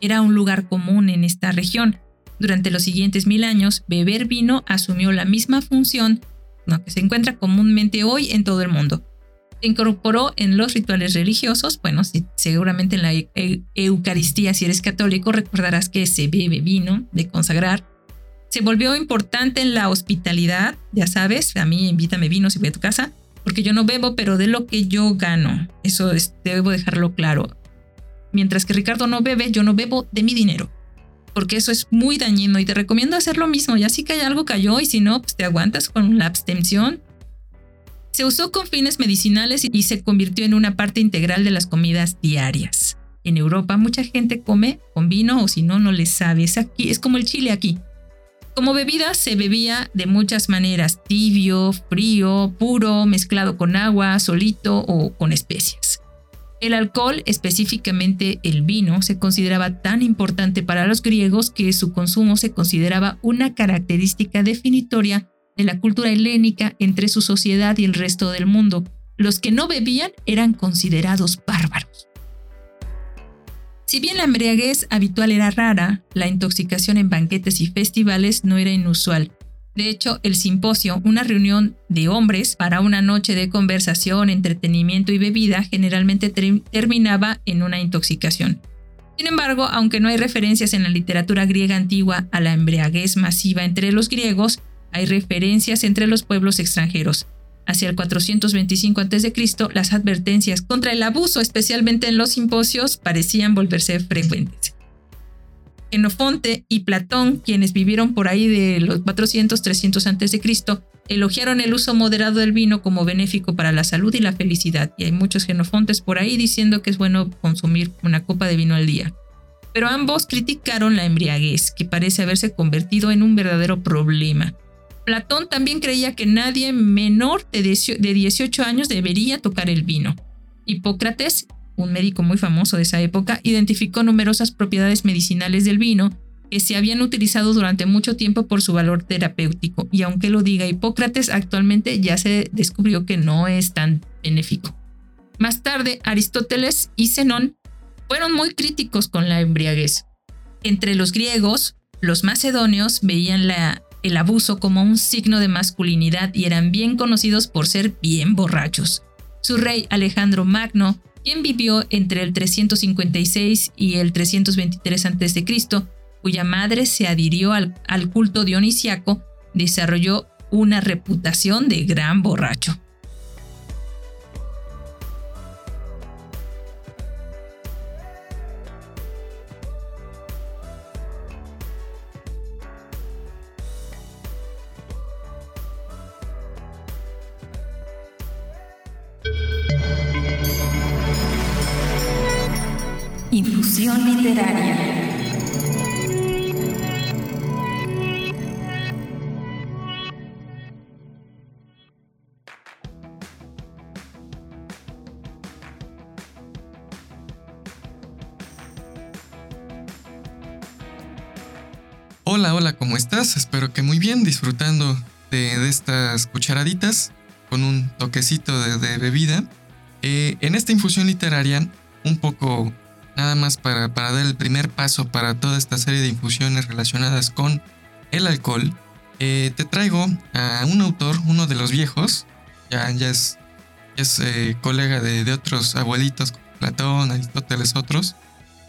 era un lugar común en esta región. Durante los siguientes mil años, beber vino asumió la misma función que se encuentra comúnmente hoy en todo el mundo. Se incorporó en los rituales religiosos, bueno, seguramente en la Eucaristía, si eres católico, recordarás que se bebe vino de consagrar. Se volvió importante en la hospitalidad, ya sabes, a mí invítame vino si voy a tu casa porque yo no bebo, pero de lo que yo gano. Eso debo dejarlo claro. Mientras que Ricardo no bebe, yo no bebo de mi dinero. Porque eso es muy dañino y te recomiendo hacer lo mismo. Ya si que hay algo cayó y si no, pues te aguantas con la abstención. Se usó con fines medicinales y se convirtió en una parte integral de las comidas diarias. En Europa mucha gente come con vino o si no, no le sabe. Es, aquí, es como el chile aquí. Como bebida se bebía de muchas maneras, tibio, frío, puro, mezclado con agua, solito o con especias. El alcohol, específicamente el vino, se consideraba tan importante para los griegos que su consumo se consideraba una característica definitoria de la cultura helénica entre su sociedad y el resto del mundo. Los que no bebían eran considerados bárbaros. Si bien la embriaguez habitual era rara, la intoxicación en banquetes y festivales no era inusual. De hecho, el simposio, una reunión de hombres para una noche de conversación, entretenimiento y bebida, generalmente terminaba en una intoxicación. Sin embargo, aunque no hay referencias en la literatura griega antigua a la embriaguez masiva entre los griegos, hay referencias entre los pueblos extranjeros. Hacia el 425 a.C., las advertencias contra el abuso, especialmente en los simposios, parecían volverse frecuentes. Xenofonte y Platón, quienes vivieron por ahí de los 400-300 a.C., elogiaron el uso moderado del vino como benéfico para la salud y la felicidad, y hay muchos xenofontes por ahí diciendo que es bueno consumir una copa de vino al día. Pero ambos criticaron la embriaguez, que parece haberse convertido en un verdadero problema. Platón también creía que nadie menor de 18 años debería tocar el vino. Hipócrates, un médico muy famoso de esa época, identificó numerosas propiedades medicinales del vino que se habían utilizado durante mucho tiempo por su valor terapéutico, y aunque lo diga Hipócrates, actualmente ya se descubrió que no es tan benéfico. Más tarde, Aristóteles y Zenón fueron muy críticos con la embriaguez. Entre los griegos, los macedonios veían el abuso como un signo de masculinidad y eran bien conocidos por ser bien borrachos. Su rey Alejandro Magno, quien vivió entre el 356 y el 323 a.C., cuya madre se adhirió al, al culto dionisiaco, desarrolló una reputación de gran borracho. Infusión literaria. Hola, hola, ¿cómo estás? Espero que muy bien, disfrutando de, estas cucharaditas con un toquecito de, bebida. Eh, en esta infusión literaria, un poco nada más para, dar el primer paso para toda esta serie de infusiones relacionadas con el alcohol, eh, te traigo a un autor, uno de los viejos, ya, es, es eh, colega de, otros abuelitos, Platón, Aristóteles, otros.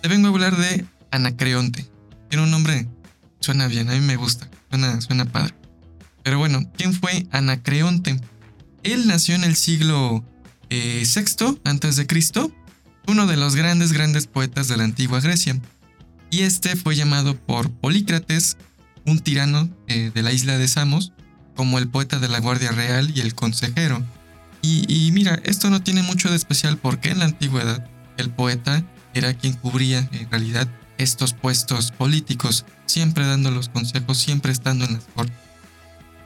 Te vengo a hablar de Anacreonte. Tiene un nombre, suena bien, a mí me gusta, suena, suena padre. Pero bueno, ¿quién fue Anacreonte? Él nació en el siglo eh, VI antes de Cristo uno de los grandes, grandes poetas de la antigua Grecia. Y este fue llamado por Polícrates, un tirano eh, de la isla de Samos, como el poeta de la Guardia Real y el consejero. Y, mira, esto no tiene mucho de especial porque en la antigüedad el poeta era quien cubría en realidad estos puestos políticos, siempre dando los consejos, siempre estando en las cortes.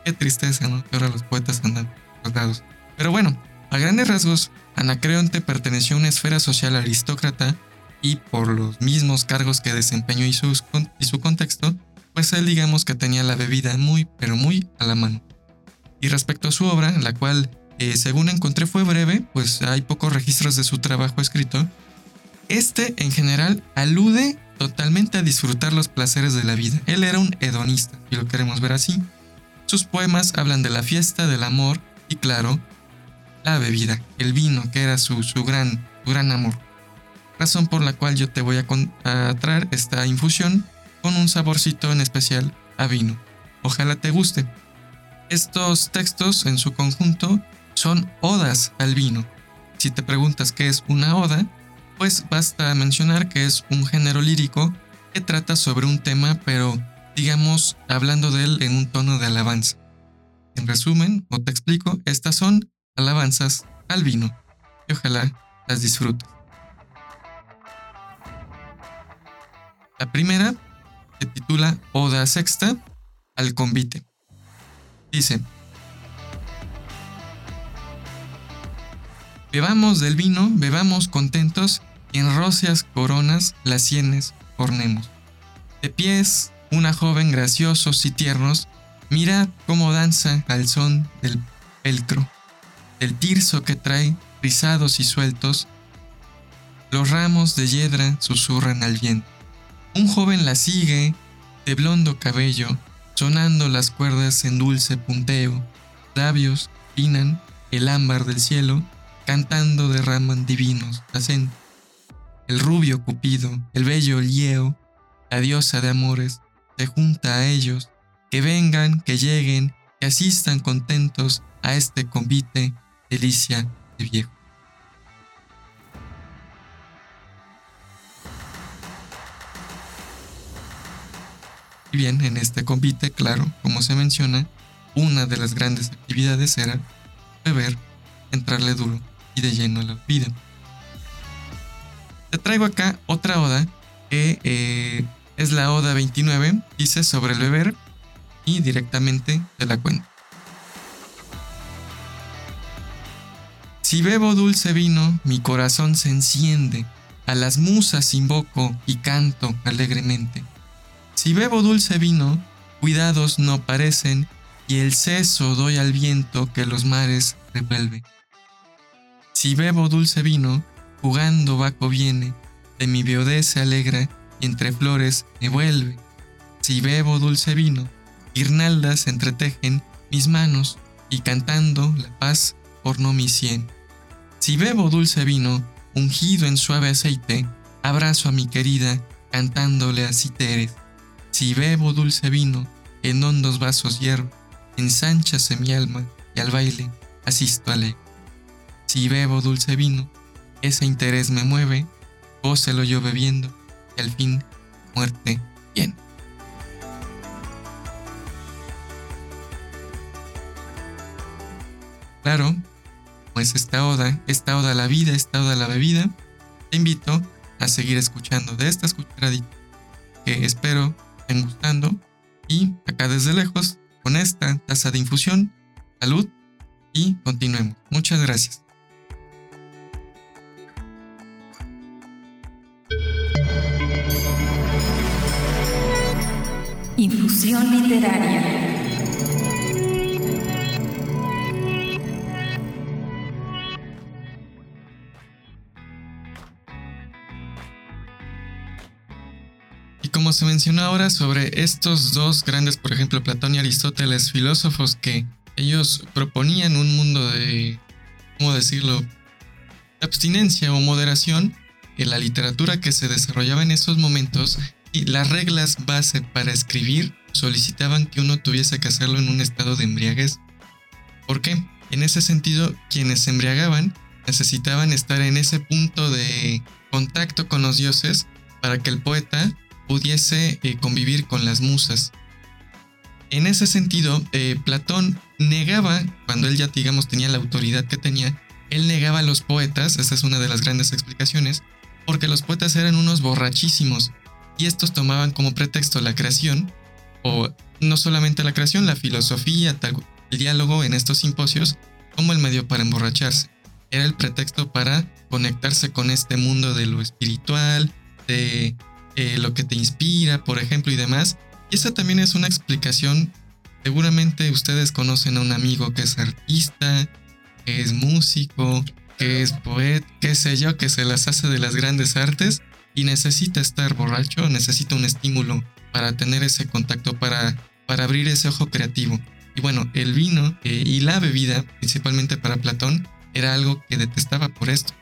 Qué tristeza, ¿no? Que ahora los poetas andan lados. Pero bueno, a grandes rasgos, Anacreonte perteneció a una esfera social aristócrata y por los mismos cargos que desempeñó y, su contexto, pues él digamos que tenía la bebida muy, pero muy a la mano. Y respecto a su obra, la cual eh, según encontré fue breve, pues hay pocos registros de su trabajo escrito, este en general alude totalmente a disfrutar los placeres de la vida. Él era un hedonista, y lo queremos ver así. Sus poemas hablan de la fiesta, del amor y claro, la bebida, el vino, que era su, gran, gran amor. Razón por la cual yo te voy a, traer esta infusión con un saborcito en especial a vino. Ojalá te guste. Estos textos en su conjunto son odas al vino. Si te preguntas qué es una oda, pues basta mencionar que es un género lírico que trata sobre un tema, pero digamos hablando de él en un tono de alabanza. En resumen, o te explico, estas son alabanzas al vino y ojalá las disfrutes. La primera se titula Oda Sexta al convite. Dice, Bebamos del vino, bebamos contentos y en róseas coronas las sienes ornemos. De pies, una joven graciosos y tiernos, mira cómo danza al son del pelcro, del tirso que trae rizados y sueltos. Los ramos de hiedra susurran al viento. Un joven la sigue, de blondo cabello, sonando las cuerdas en dulce punteo. Labios pinan el ámbar del cielo cantando derraman divinos acentos. El rubio Cupido, el bello Lieo, la diosa de amores, se junta a ellos, que vengan, que lleguen, que asistan contentos a este convite, delicia de viejo. Y bien, en este convite, claro, como se menciona, una de las grandes actividades era beber, entrarle duro de lleno la vida. Te traigo acá otra oda que eh, es la oda 29, dice sobre el beber y directamente te la cuento. Si bebo dulce vino, mi corazón se enciende, a las musas invoco y canto alegremente. Si bebo dulce vino, cuidados no parecen, y el seso doy al viento que los mares revuelve. Si bebo dulce vino, jugando Baco viene, de mi viudez se alegra y entre flores me vuelve. Si bebo dulce vino, guirnaldas entretejen mis manos y cantando la paz orno mi sien. Si bebo dulce vino, ungido en suave aceite, abrazo a mi querida, cantándole a citeres. Si bebo dulce vino, en hondos vasos hierro, ensánchase mi alma y al baile asisto alegre. Si bebo dulce vino, ese interés me mueve, lo yo bebiendo, y al fin, muerte bien. Claro, pues esta oda, esta oda a la vida, esta oda a la bebida, te invito a seguir escuchando de estas cucharaditas que espero estén gustando y acá desde lejos con esta taza de infusión, salud y continuemos. Muchas gracias. Infusión literaria. Como se mencionó ahora sobre estos dos grandes, por ejemplo, Platón y Aristóteles, filósofos que ellos proponían un mundo de, ¿cómo decirlo?, abstinencia o moderación, en la literatura que se desarrollaba en esos momentos y las reglas base para escribir solicitaban que uno tuviese que hacerlo en un estado de embriaguez. ¿Por qué? En ese sentido, quienes embriagaban necesitaban estar en ese punto de contacto con los dioses para que el poeta pudiese eh, convivir con las musas. En ese sentido, eh, Platón negaba, cuando él ya digamos tenía la autoridad que tenía, él negaba a los poetas, esa es una de las grandes explicaciones, porque los poetas eran unos borrachísimos y estos tomaban como pretexto la creación, o no solamente la creación, la filosofía, el diálogo en estos simposios, como el medio para emborracharse. Era el pretexto para conectarse con este mundo de lo espiritual, de eh, lo que te inspira, por ejemplo, y demás. Y esa también es una explicación. Seguramente ustedes conocen a un amigo que es artista, que es músico, que es poeta, qué sé yo, que se las hace de las grandes artes y necesita estar borracho, necesita un estímulo para tener ese contacto, para, para abrir ese ojo creativo. Y bueno, el vino eh, y la bebida, principalmente para Platón, era algo que detestaba por esto.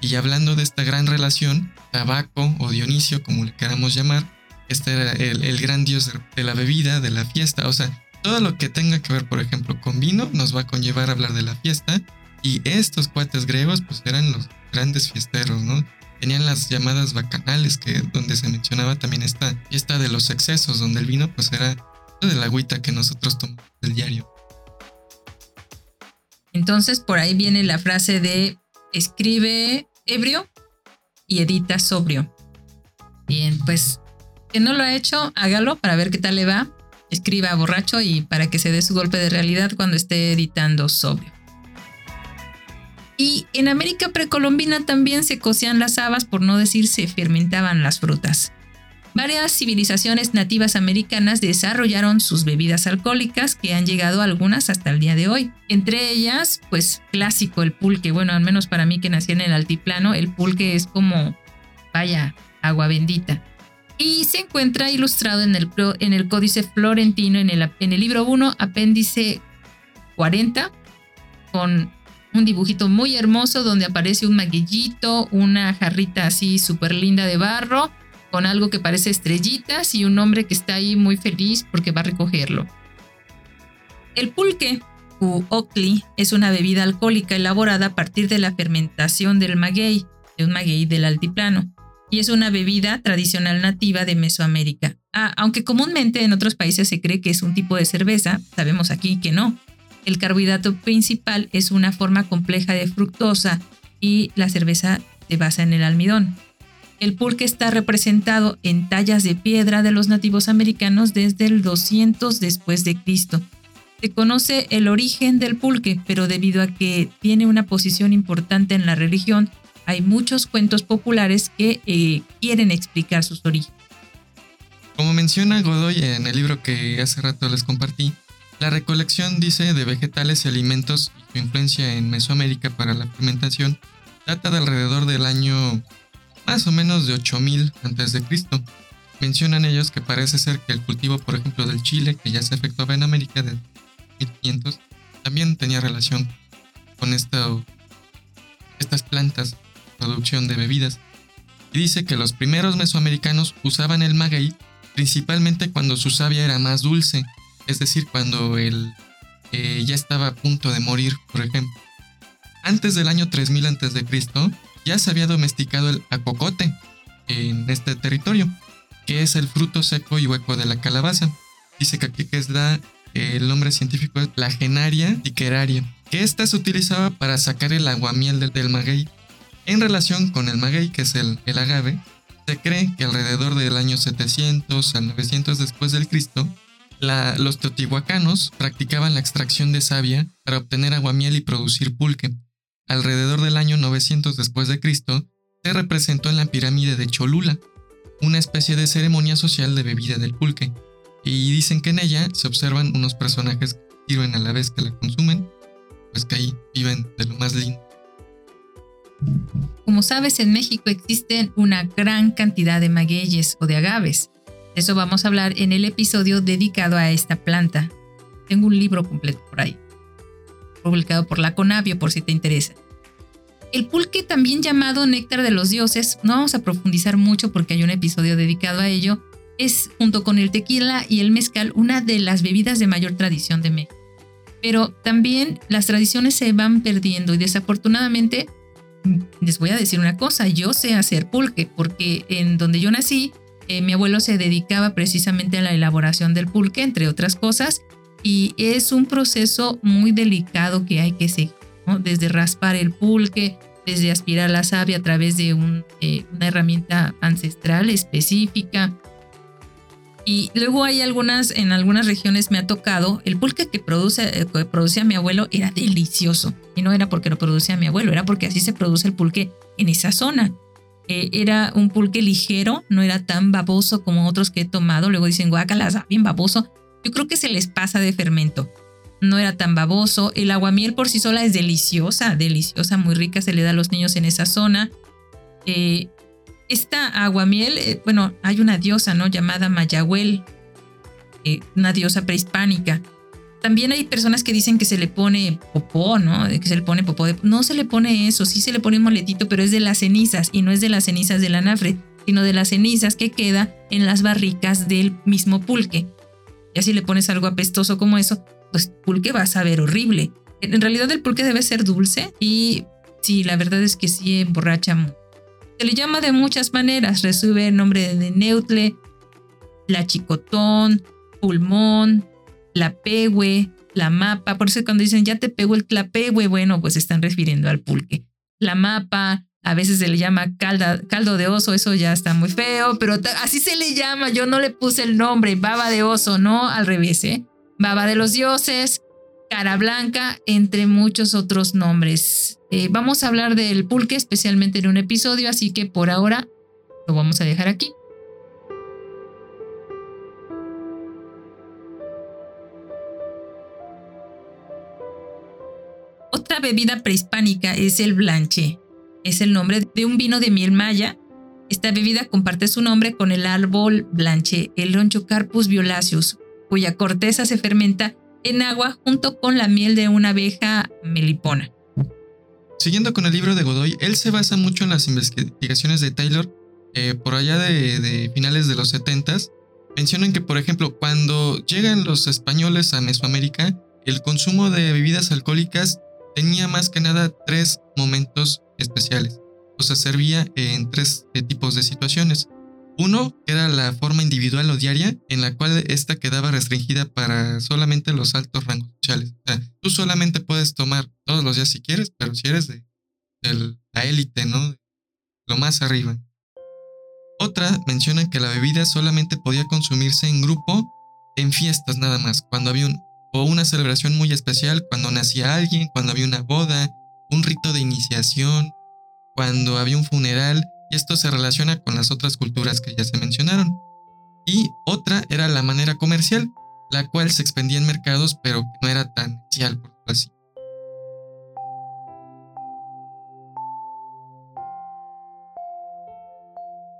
Y hablando de esta gran relación, Tabaco o Dionisio, como le queramos llamar, este era el, el gran dios de la bebida, de la fiesta, o sea, todo lo que tenga que ver, por ejemplo, con vino nos va a conllevar a hablar de la fiesta. Y estos cuates griegos, pues eran los grandes fiesteros, ¿no? tenían las llamadas bacanales, que donde se mencionaba también esta fiesta de los excesos, donde el vino pues era de la agüita que nosotros tomamos del diario. Entonces por ahí viene la frase de escribe ebrio y edita sobrio. Bien, pues que no lo ha hecho, hágalo para ver qué tal le va. Escriba borracho y para que se dé su golpe de realidad cuando esté editando sobrio. Y en América precolombina también se cocían las habas, por no decir se fermentaban las frutas. Varias civilizaciones nativas americanas desarrollaron sus bebidas alcohólicas que han llegado algunas hasta el día de hoy. Entre ellas, pues clásico el pulque. Bueno, al menos para mí que nací en el altiplano, el pulque es como, vaya, agua bendita. Y se encuentra ilustrado en el, en el Códice Florentino, en el, en el libro 1, apéndice 40, con un dibujito muy hermoso donde aparece un maguillito, una jarrita así súper linda de barro, con algo que parece estrellitas y un hombre que está ahí muy feliz porque va a recogerlo. El pulque, u ocli, es una bebida alcohólica elaborada a partir de la fermentación del maguey, de un maguey del altiplano, y es una bebida tradicional nativa de Mesoamérica. Ah, aunque comúnmente en otros países se cree que es un tipo de cerveza, sabemos aquí que no. El carbohidrato principal es una forma compleja de fructosa y la cerveza se basa en el almidón. El pulque está representado en tallas de piedra de los nativos americanos desde el 200 después de Cristo. Se conoce el origen del pulque, pero debido a que tiene una posición importante en la religión, hay muchos cuentos populares que eh, quieren explicar sus orígenes. Como menciona Godoy en el libro que hace rato les compartí, la recolección, dice, de vegetales y alimentos y su influencia en Mesoamérica para la fermentación data de alrededor del año más o menos de 8000 a.C. Mencionan ellos que parece ser que el cultivo, por ejemplo, del chile, que ya se efectuaba en América de 1500, también tenía relación con estas plantas, producción de bebidas. Y dice que los primeros mesoamericanos usaban el maguey principalmente cuando su savia era más dulce es decir, cuando él eh, ya estaba a punto de morir, por ejemplo. Antes del año 3000 a.C., ya se había domesticado el acocote en este territorio, que es el fruto seco y hueco de la calabaza. Dice que aquí que es la, el nombre científico es la genaria tiqueraria, que esta se utilizaba para sacar el aguamiel del, del maguey. En relación con el maguey, que es el, el agave, se cree que alrededor del año 700 al 900 después del Cristo, los teotihuacanos practicaban la extracción de savia para obtener aguamiel y producir pulque. Alrededor del año 900 después de Cristo, se representó en la pirámide de Cholula, una especie de ceremonia social de bebida del pulque, y dicen que en ella se observan unos personajes que sirven a la vez que la consumen, pues que ahí viven de lo más lindo. Como sabes, en México existen una gran cantidad de magueyes o de agaves, eso vamos a hablar en el episodio dedicado a esta planta. Tengo un libro completo por ahí, publicado por la Conavio por si te interesa. El pulque, también llamado néctar de los dioses, no vamos a profundizar mucho porque hay un episodio dedicado a ello, es junto con el tequila y el mezcal una de las bebidas de mayor tradición de México. Pero también las tradiciones se van perdiendo y desafortunadamente les voy a decir una cosa, yo sé hacer pulque porque en donde yo nací eh, mi abuelo se dedicaba precisamente a la elaboración del pulque, entre otras cosas, y es un proceso muy delicado que hay que seguir, desde raspar el pulque, desde aspirar la savia a través de eh, una herramienta ancestral específica. Y luego hay algunas, en algunas regiones me ha tocado, el pulque que, produce, eh, que producía mi abuelo era delicioso. Y no era porque lo producía mi abuelo, era porque así se produce el pulque en esa zona. Eh, era un pulque ligero, no era tan baboso como otros que he tomado. Luego dicen, guacala, bien baboso. Yo creo que se les pasa de fermento. No era tan baboso. El aguamiel por sí sola es deliciosa, deliciosa, muy rica. Se le da a los niños en esa zona. Eh, esta aguamiel, eh, bueno, hay una diosa, ¿no? Llamada Mayahuel, una diosa prehispánica. También hay personas que dicen que se le pone popó, ¿no? Que se le pone popó. No se le pone eso, sí se le pone un moletito, pero es de las cenizas y no es de las cenizas del anafre, sino de las cenizas que queda en las barricas del mismo pulque. Y así le pones algo apestoso como eso, pues pulque va a saber horrible. En realidad el pulque debe ser dulce y sí, la verdad es que sí emborracha Se le llama de muchas maneras, recibe el nombre de Neutle, la chicotón, pulmón, la pehue, la mapa. Por eso cuando dicen ya te pegó el tlapehue, bueno, pues están refiriendo al pulque. La mapa, a veces se le llama caldo de oso, eso ya está muy feo, pero así se le llama. Yo no le puse el nombre, baba de oso, no al revés, ¿eh? Baba de los dioses, cara blanca, entre muchos otros nombres. Eh, vamos a hablar del pulque especialmente en un episodio, así que por ahora lo vamos a dejar aquí. Otra bebida prehispánica es el blanche. Es el nombre de un vino de miel maya. Esta bebida comparte su nombre con el árbol blanche, el Ronchocarpus violaceus, cuya corteza se fermenta en agua junto con la miel de una abeja melipona. Siguiendo con el libro de Godoy, él se basa mucho en las investigaciones de Taylor eh, por allá de, finales de los 70 mencionan que, por ejemplo, cuando llegan los españoles a Mesoamérica, el consumo de bebidas alcohólicas tenía más que nada tres momentos especiales. O sea, servía en tres eh, tipos de situaciones. Uno, que era la forma individual o diaria, en la cual esta quedaba restringida para solamente los altos rangos sociales. O sea, tú solamente puedes tomar todos los días si quieres, pero si eres de, la élite, ¿no? Lo más arriba. Otra menciona que la bebida solamente podía consumirse en grupo en fiestas nada más, cuando había un, o una celebración muy especial, cuando nacía alguien, cuando había una boda, un rito de iniciación, cuando había un funeral y esto se relaciona con las otras culturas que ya se mencionaron. Y otra era la manera comercial, la cual se expendía en mercados pero no era tan especial, por así.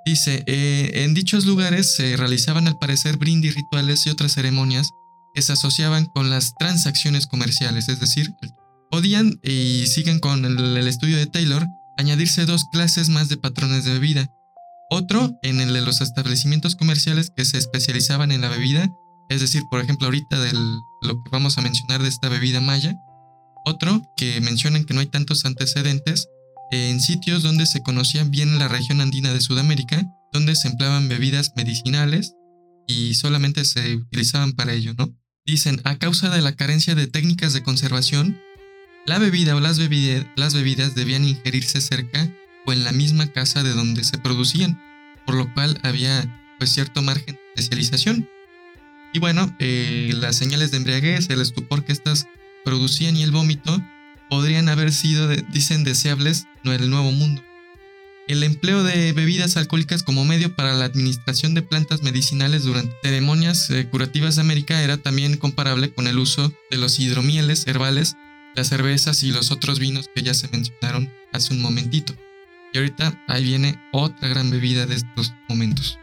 Dice, eh, en dichos lugares se realizaban al parecer brindis rituales y otras ceremonias se asociaban con las transacciones comerciales, es decir, podían, y siguen con el estudio de Taylor, añadirse dos clases más de patrones de bebida. Otro en el de los establecimientos comerciales que se especializaban en la bebida, es decir, por ejemplo, ahorita de lo que vamos a mencionar de esta bebida maya. Otro que mencionan que no hay tantos antecedentes en sitios donde se conocían bien la región andina de Sudamérica, donde se empleaban bebidas medicinales y solamente se utilizaban para ello, ¿no? Dicen, a causa de la carencia de técnicas de conservación, la bebida o las, bebidas debían ingerirse cerca o en la misma casa de donde se producían, por lo cual había pues cierto margen de especialización. Y bueno, eh, las señales de embriaguez, el estupor que estas producían y el vómito podrían haber sido, dicen, deseables en el Nuevo Mundo. El empleo de bebidas alcohólicas como medio para la administración de plantas medicinales durante ceremonias eh, curativas de América era también comparable con el uso de los hidromieles herbales las cervezas y los otros vinos que ya se mencionaron hace un momentito. Y ahorita ahí viene otra gran bebida de estos momentos.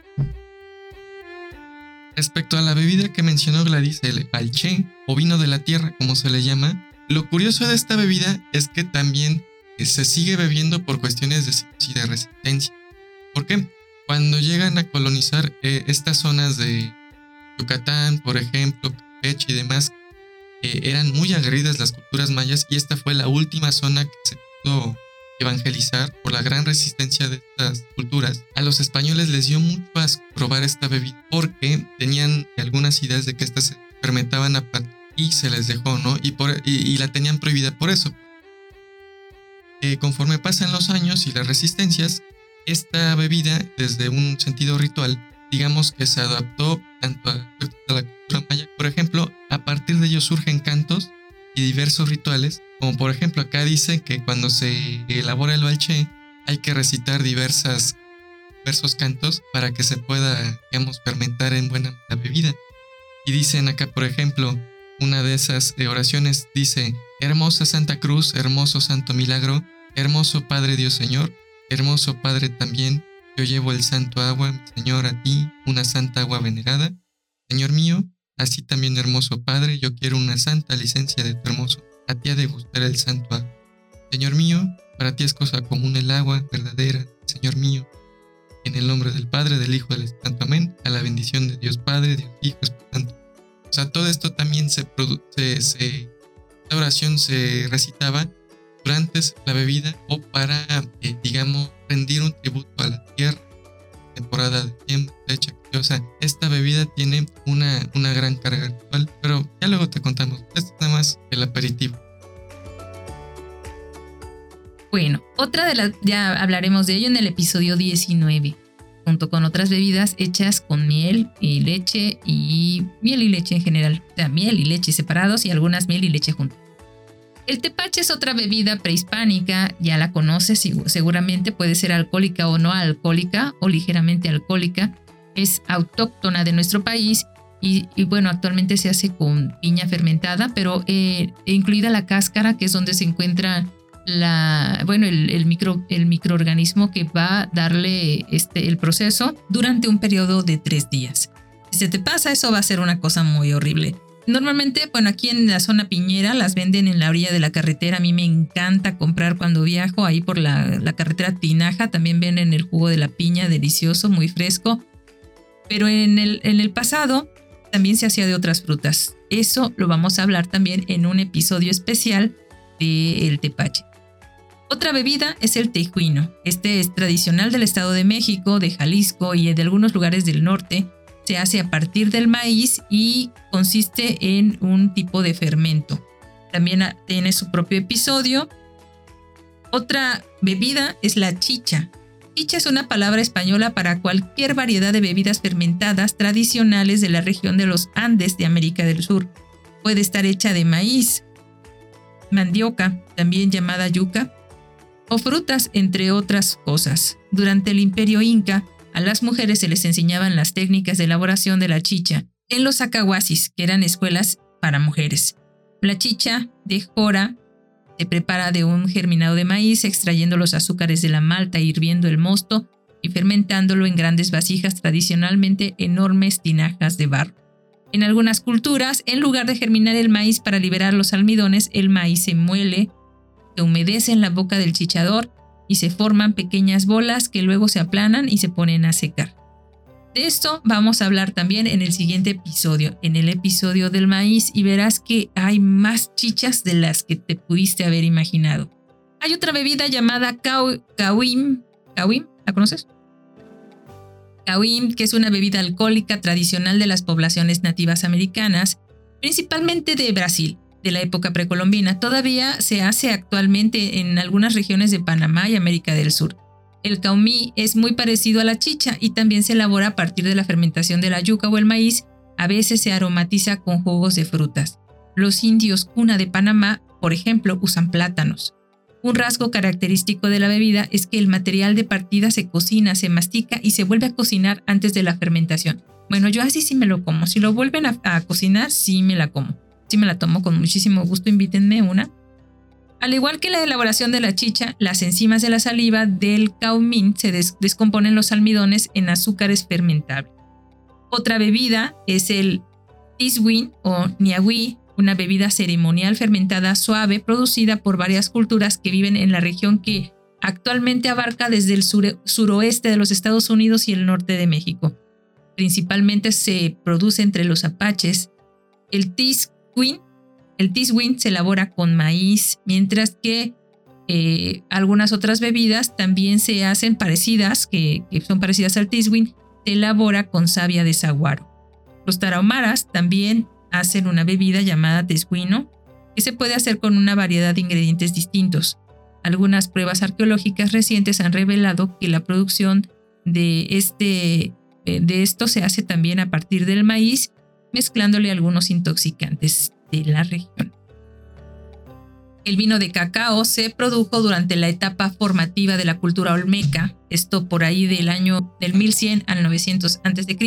Respecto a la bebida que mencionó Gladys, el alché o vino de la tierra como se le llama, lo curioso de esta bebida es que también se sigue bebiendo por cuestiones de, resistencia. ¿Por qué? Cuando llegan a colonizar eh, estas zonas de Yucatán, por ejemplo, Campeche y demás, eran muy aguerridas las culturas mayas y esta fue la última zona que se pudo evangelizar por la gran resistencia de estas culturas. A los españoles les dio mucho asco probar esta bebida porque tenían algunas ideas de que estas se fermentaban a y se les dejó, ¿no? Y, la tenían prohibida por eso. Conforme pasan los años y las resistencias, esta bebida, desde un sentido ritual, digamos que se adaptó tanto a la cultura maya. Por ejemplo, a partir de ello surgen cantos y diversos rituales, como por ejemplo acá dice que cuando se elabora el balché hay que recitar diversas, diversos cantos para que se pueda, digamos, fermentar en buena la bebida. Y dicen acá, por ejemplo, una de esas oraciones dice, Hermosa Santa Cruz, hermoso Santo Milagro, hermoso Padre Dios Señor, hermoso Padre también, yo llevo el santo agua, Señor, a ti, una santa agua venerada. Señor mío, así también hermoso Padre, yo quiero una santa licencia de tu hermoso, a ti ha de gustar el santo agua. Señor mío, para ti es cosa común el agua verdadera, Señor mío. En el nombre del Padre, del Hijo, del Espíritu Amén, a la bendición de Dios Padre, Dios Hijo, Espíritu Santo. O sea, todo esto también se, se, se, esta oración se recitaba durante la bebida o para, eh, digamos, rendir un tributo a la tierra. Temporada de tiempo, o sea, esta bebida tiene una, una gran carga ritual, pero ya luego te contamos. Esto es nada más el aperitivo. Bueno, otra de las, ya hablaremos de ello en el episodio 19, junto con otras bebidas hechas con miel y leche y miel y leche en general, o miel y leche separados y algunas miel y leche juntas. El tepache es otra bebida prehispánica, ya la conoces seguramente, puede ser alcohólica o no alcohólica o ligeramente alcohólica, es autóctona de nuestro país y, bueno, actualmente se hace con piña fermentada, pero eh, incluida la cáscara, que es donde se encuentra la, bueno, el, micro, el microorganismo que va a darle este, el proceso durante un periodo de tres días. Si se te pasa, eso va a ser una cosa muy horrible. Normalmente, bueno, aquí en la zona piñera las venden en la orilla de la carretera. A mí me encanta comprar cuando viajo ahí por la, la carretera Tinaja. También venden el jugo de la piña delicioso, muy fresco. Pero en el, en el pasado también se hacía de otras frutas. Eso lo vamos a hablar también en un episodio especial del tepache. Otra bebida es el tejuino. Este es tradicional del Estado de México, de Jalisco y de algunos lugares del norte se hace a partir del maíz y consiste en un tipo de fermento. También tiene su propio episodio. Otra bebida es la chicha. Chicha es una palabra española para cualquier variedad de bebidas fermentadas tradicionales de la región de los Andes de América del Sur. Puede estar hecha de maíz, mandioca, también llamada yuca, o frutas, entre otras cosas. Durante el imperio inca, a las mujeres se les enseñaban las técnicas de elaboración de la chicha en los acahuasis, que eran escuelas para mujeres. La chicha de jora se prepara de un germinado de maíz, extrayendo los azúcares de la malta, hirviendo el mosto y fermentándolo en grandes vasijas, tradicionalmente enormes tinajas de barro. En algunas culturas, en lugar de germinar el maíz para liberar los almidones, el maíz se muele, se humedece en la boca del chichador y se forman pequeñas bolas que luego se aplanan y se ponen a secar. De esto vamos a hablar también en el siguiente episodio, en el episodio del maíz, y verás que hay más chichas de las que te pudiste haber imaginado. Hay otra bebida llamada kawim. ¿Kawim? ¿La conoces? Kawim, que es una bebida alcohólica tradicional de las poblaciones nativas americanas, principalmente de Brasil de la época precolombina. Todavía se hace actualmente en algunas regiones de Panamá y América del Sur. El caumí es muy parecido a la chicha y también se elabora a partir de la fermentación de la yuca o el maíz. A veces se aromatiza con jugos de frutas. Los indios cuna de Panamá, por ejemplo, usan plátanos. Un rasgo característico de la bebida es que el material de partida se cocina, se mastica y se vuelve a cocinar antes de la fermentación. Bueno, yo así sí me lo como. Si lo vuelven a, a cocinar, sí me la como me la tomo con muchísimo gusto, invítenme una. Al igual que la elaboración de la chicha, las enzimas de la saliva del caumín se descomponen los almidones en azúcares fermentables. Otra bebida es el tiswin o niagui, una bebida ceremonial fermentada suave producida por varias culturas que viven en la región que actualmente abarca desde el suroeste de los Estados Unidos y el norte de México. Principalmente se produce entre los apaches. El tis el tiswin se elabora con maíz, mientras que eh, algunas otras bebidas también se hacen parecidas, que, son parecidas al tiswin, se elabora con savia de saguaro. Los tarahumaras también hacen una bebida llamada tesguino, que se puede hacer con una variedad de ingredientes distintos. Algunas pruebas arqueológicas recientes han revelado que la producción de, este, eh, de esto se hace también a partir del maíz mezclándole algunos intoxicantes de la región. El vino de cacao se produjo durante la etapa formativa de la cultura olmeca, esto por ahí del año del 1100 al 900 a.C.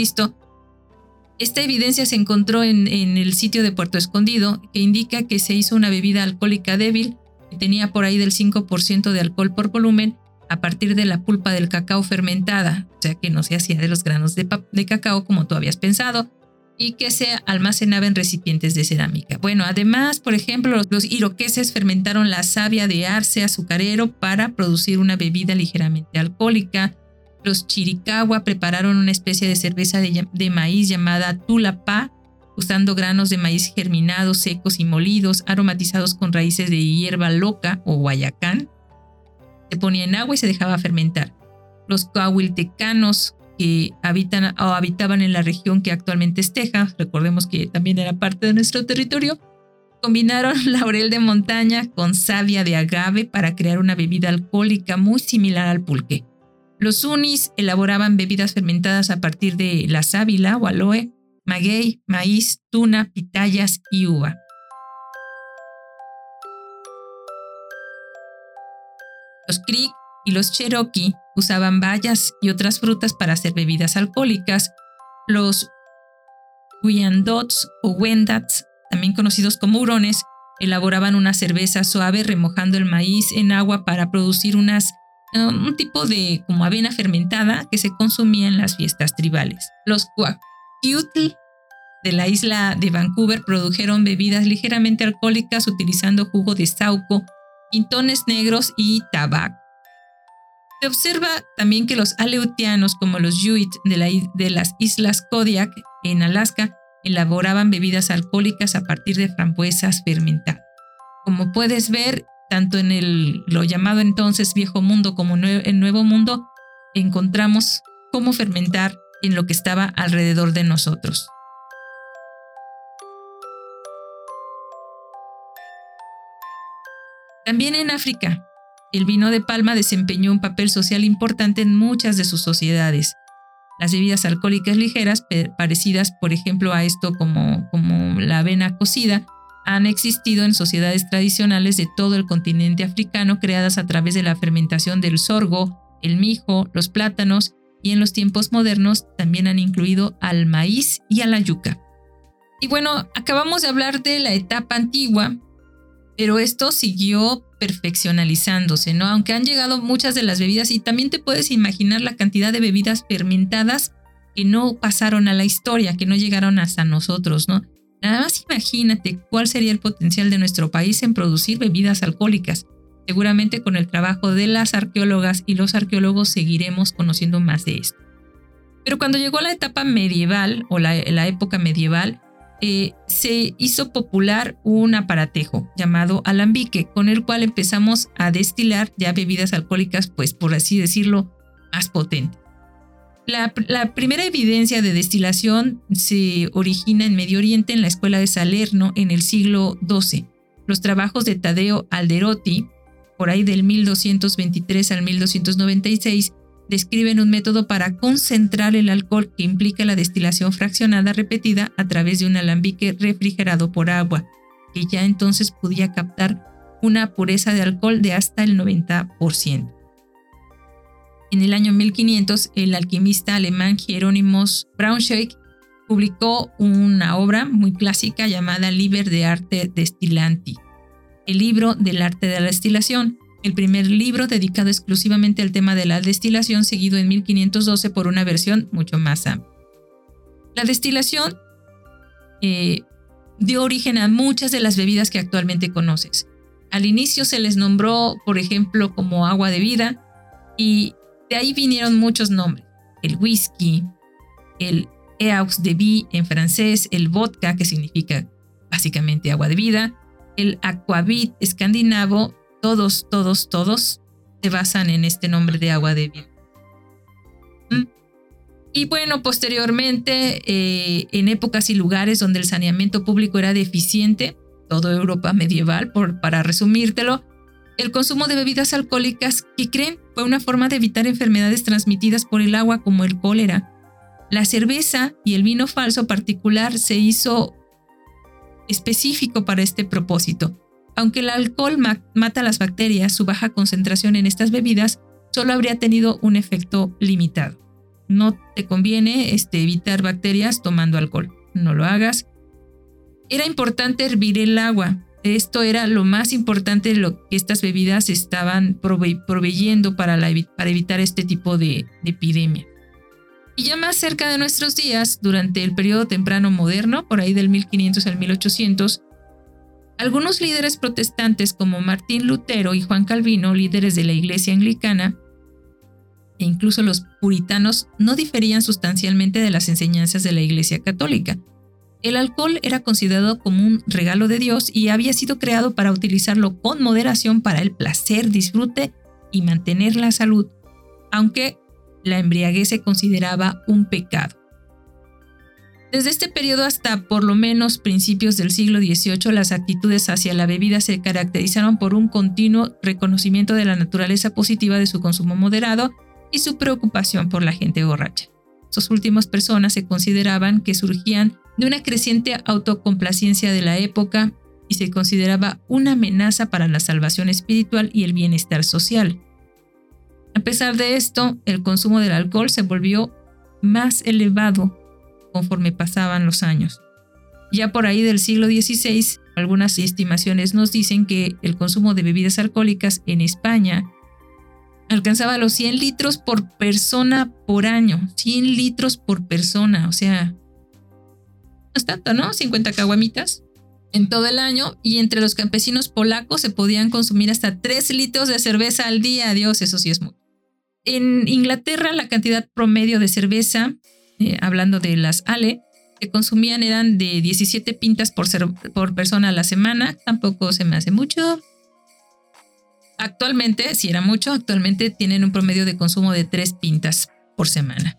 Esta evidencia se encontró en, el sitio de Puerto Escondido, que indica que se hizo una bebida alcohólica débil, que tenía por ahí del 5% de alcohol por volumen, a partir de la pulpa del cacao fermentada, o sea que no se hacía de los granos de cacao como tú habías pensado, y que se almacenaba en recipientes de cerámica. Bueno, además, por ejemplo, los, iroqueses fermentaron la savia de arce azucarero para producir una bebida ligeramente alcohólica. Los chiricahua prepararon una especie de cerveza de, maíz llamada tulapá usando granos de maíz germinados, secos y molidos, aromatizados con raíces de hierba loca o guayacán. Se ponía en agua y se dejaba fermentar. Los coahuiltecanos que habitan o habitaban en la región que actualmente es Texas, recordemos que también era parte de nuestro territorio, combinaron laurel de montaña con savia de agave para crear una bebida alcohólica muy similar al pulque. Los unis elaboraban bebidas fermentadas a partir de la sábila o aloe, maguey, maíz, tuna, pitayas y uva. Los Creek y los Cherokee usaban bayas y otras frutas para hacer bebidas alcohólicas. Los Wyandots o Wendats, también conocidos como hurones, elaboraban una cerveza suave remojando el maíz en agua para producir um, un tipo de como avena fermentada que se consumía en las fiestas tribales. Los Quakiutl de la isla de Vancouver produjeron bebidas ligeramente alcohólicas utilizando jugo de sauco, pintones negros y tabaco. Se observa también que los aleutianos, como los Yuit de, de las islas Kodiak en Alaska, elaboraban bebidas alcohólicas a partir de frambuesas fermentadas. Como puedes ver, tanto en el, lo llamado entonces Viejo Mundo como en el Nuevo Mundo, encontramos cómo fermentar en lo que estaba alrededor de nosotros. También en África, el vino de palma desempeñó un papel social importante en muchas de sus sociedades. Las bebidas alcohólicas ligeras, parecidas por ejemplo a esto como, como la avena cocida, han existido en sociedades tradicionales de todo el continente africano creadas a través de la fermentación del sorgo, el mijo, los plátanos y en los tiempos modernos también han incluido al maíz y a la yuca. Y bueno, acabamos de hablar de la etapa antigua, pero esto siguió perfeccionalizándose, ¿no? Aunque han llegado muchas de las bebidas y también te puedes imaginar la cantidad de bebidas fermentadas que no pasaron a la historia, que no llegaron hasta nosotros, ¿no? Nada más imagínate cuál sería el potencial de nuestro país en producir bebidas alcohólicas. Seguramente con el trabajo de las arqueólogas y los arqueólogos seguiremos conociendo más de esto. Pero cuando llegó la etapa medieval o la, la época medieval, eh, se hizo popular un aparatejo llamado alambique, con el cual empezamos a destilar ya bebidas alcohólicas, pues por así decirlo, más potentes. La, primera evidencia de destilación se origina en Medio Oriente en la escuela de Salerno en el siglo XII. Los trabajos de Tadeo Alderotti, por ahí del 1223 al 1296, describen un método para concentrar el alcohol que implica la destilación fraccionada repetida a través de un alambique refrigerado por agua, que ya entonces podía captar una pureza de alcohol de hasta el 90%. En el año 1500, el alquimista alemán Hieronymus Braunschweig publicó una obra muy clásica llamada Liber de Arte Destillanti, el libro del arte de la destilación, el primer libro dedicado exclusivamente al tema de la destilación, seguido en 1512 por una versión mucho más amplia. La destilación eh, dio origen a muchas de las bebidas que actualmente conoces. Al inicio se les nombró, por ejemplo, como agua de vida, y de ahí vinieron muchos nombres. El whisky, el eaux de vie en francés, el vodka, que significa básicamente agua de vida, el aquavit escandinavo todos, todos, todos se basan en este nombre de agua de vida. ¿Mm? Y bueno, posteriormente, eh, en épocas y lugares donde el saneamiento público era deficiente, toda Europa medieval, por, para resumírtelo, el consumo de bebidas alcohólicas, que creen, fue una forma de evitar enfermedades transmitidas por el agua como el cólera. La cerveza y el vino falso particular se hizo específico para este propósito. Aunque el alcohol mata las bacterias, su baja concentración en estas bebidas solo habría tenido un efecto limitado. No te conviene este, evitar bacterias tomando alcohol. No lo hagas. Era importante hervir el agua. Esto era lo más importante de lo que estas bebidas estaban proveyendo para, evitar este tipo de, de epidemia. Y ya más cerca de nuestros días, durante el periodo temprano moderno, por ahí del 1500 al 1800, algunos líderes protestantes como Martín Lutero y Juan Calvino, líderes de la Iglesia Anglicana, e incluso los puritanos, no diferían sustancialmente de las enseñanzas de la Iglesia Católica. El alcohol era considerado como un regalo de Dios y había sido creado para utilizarlo con moderación para el placer, disfrute y mantener la salud, aunque la embriaguez se consideraba un pecado. Desde este periodo hasta por lo menos principios del siglo XVIII, las actitudes hacia la bebida se caracterizaron por un continuo reconocimiento de la naturaleza positiva de su consumo moderado y su preocupación por la gente borracha. Sus últimas personas se consideraban que surgían de una creciente autocomplacencia de la época y se consideraba una amenaza para la salvación espiritual y el bienestar social. A pesar de esto, el consumo del alcohol se volvió más elevado conforme pasaban los años. Ya por ahí del siglo XVI, algunas estimaciones nos dicen que el consumo de bebidas alcohólicas en España alcanzaba los 100 litros por persona por año. 100 litros por persona, o sea, no es tanto, ¿no? 50 caguamitas en todo el año y entre los campesinos polacos se podían consumir hasta 3 litros de cerveza al día. Dios, eso sí es mucho. En Inglaterra la cantidad promedio de cerveza, eh, hablando de las Ale, que consumían eran de 17 pintas por, por persona a la semana. Tampoco se me hace mucho, Actualmente, si era mucho, actualmente tienen un promedio de consumo de tres pintas por semana.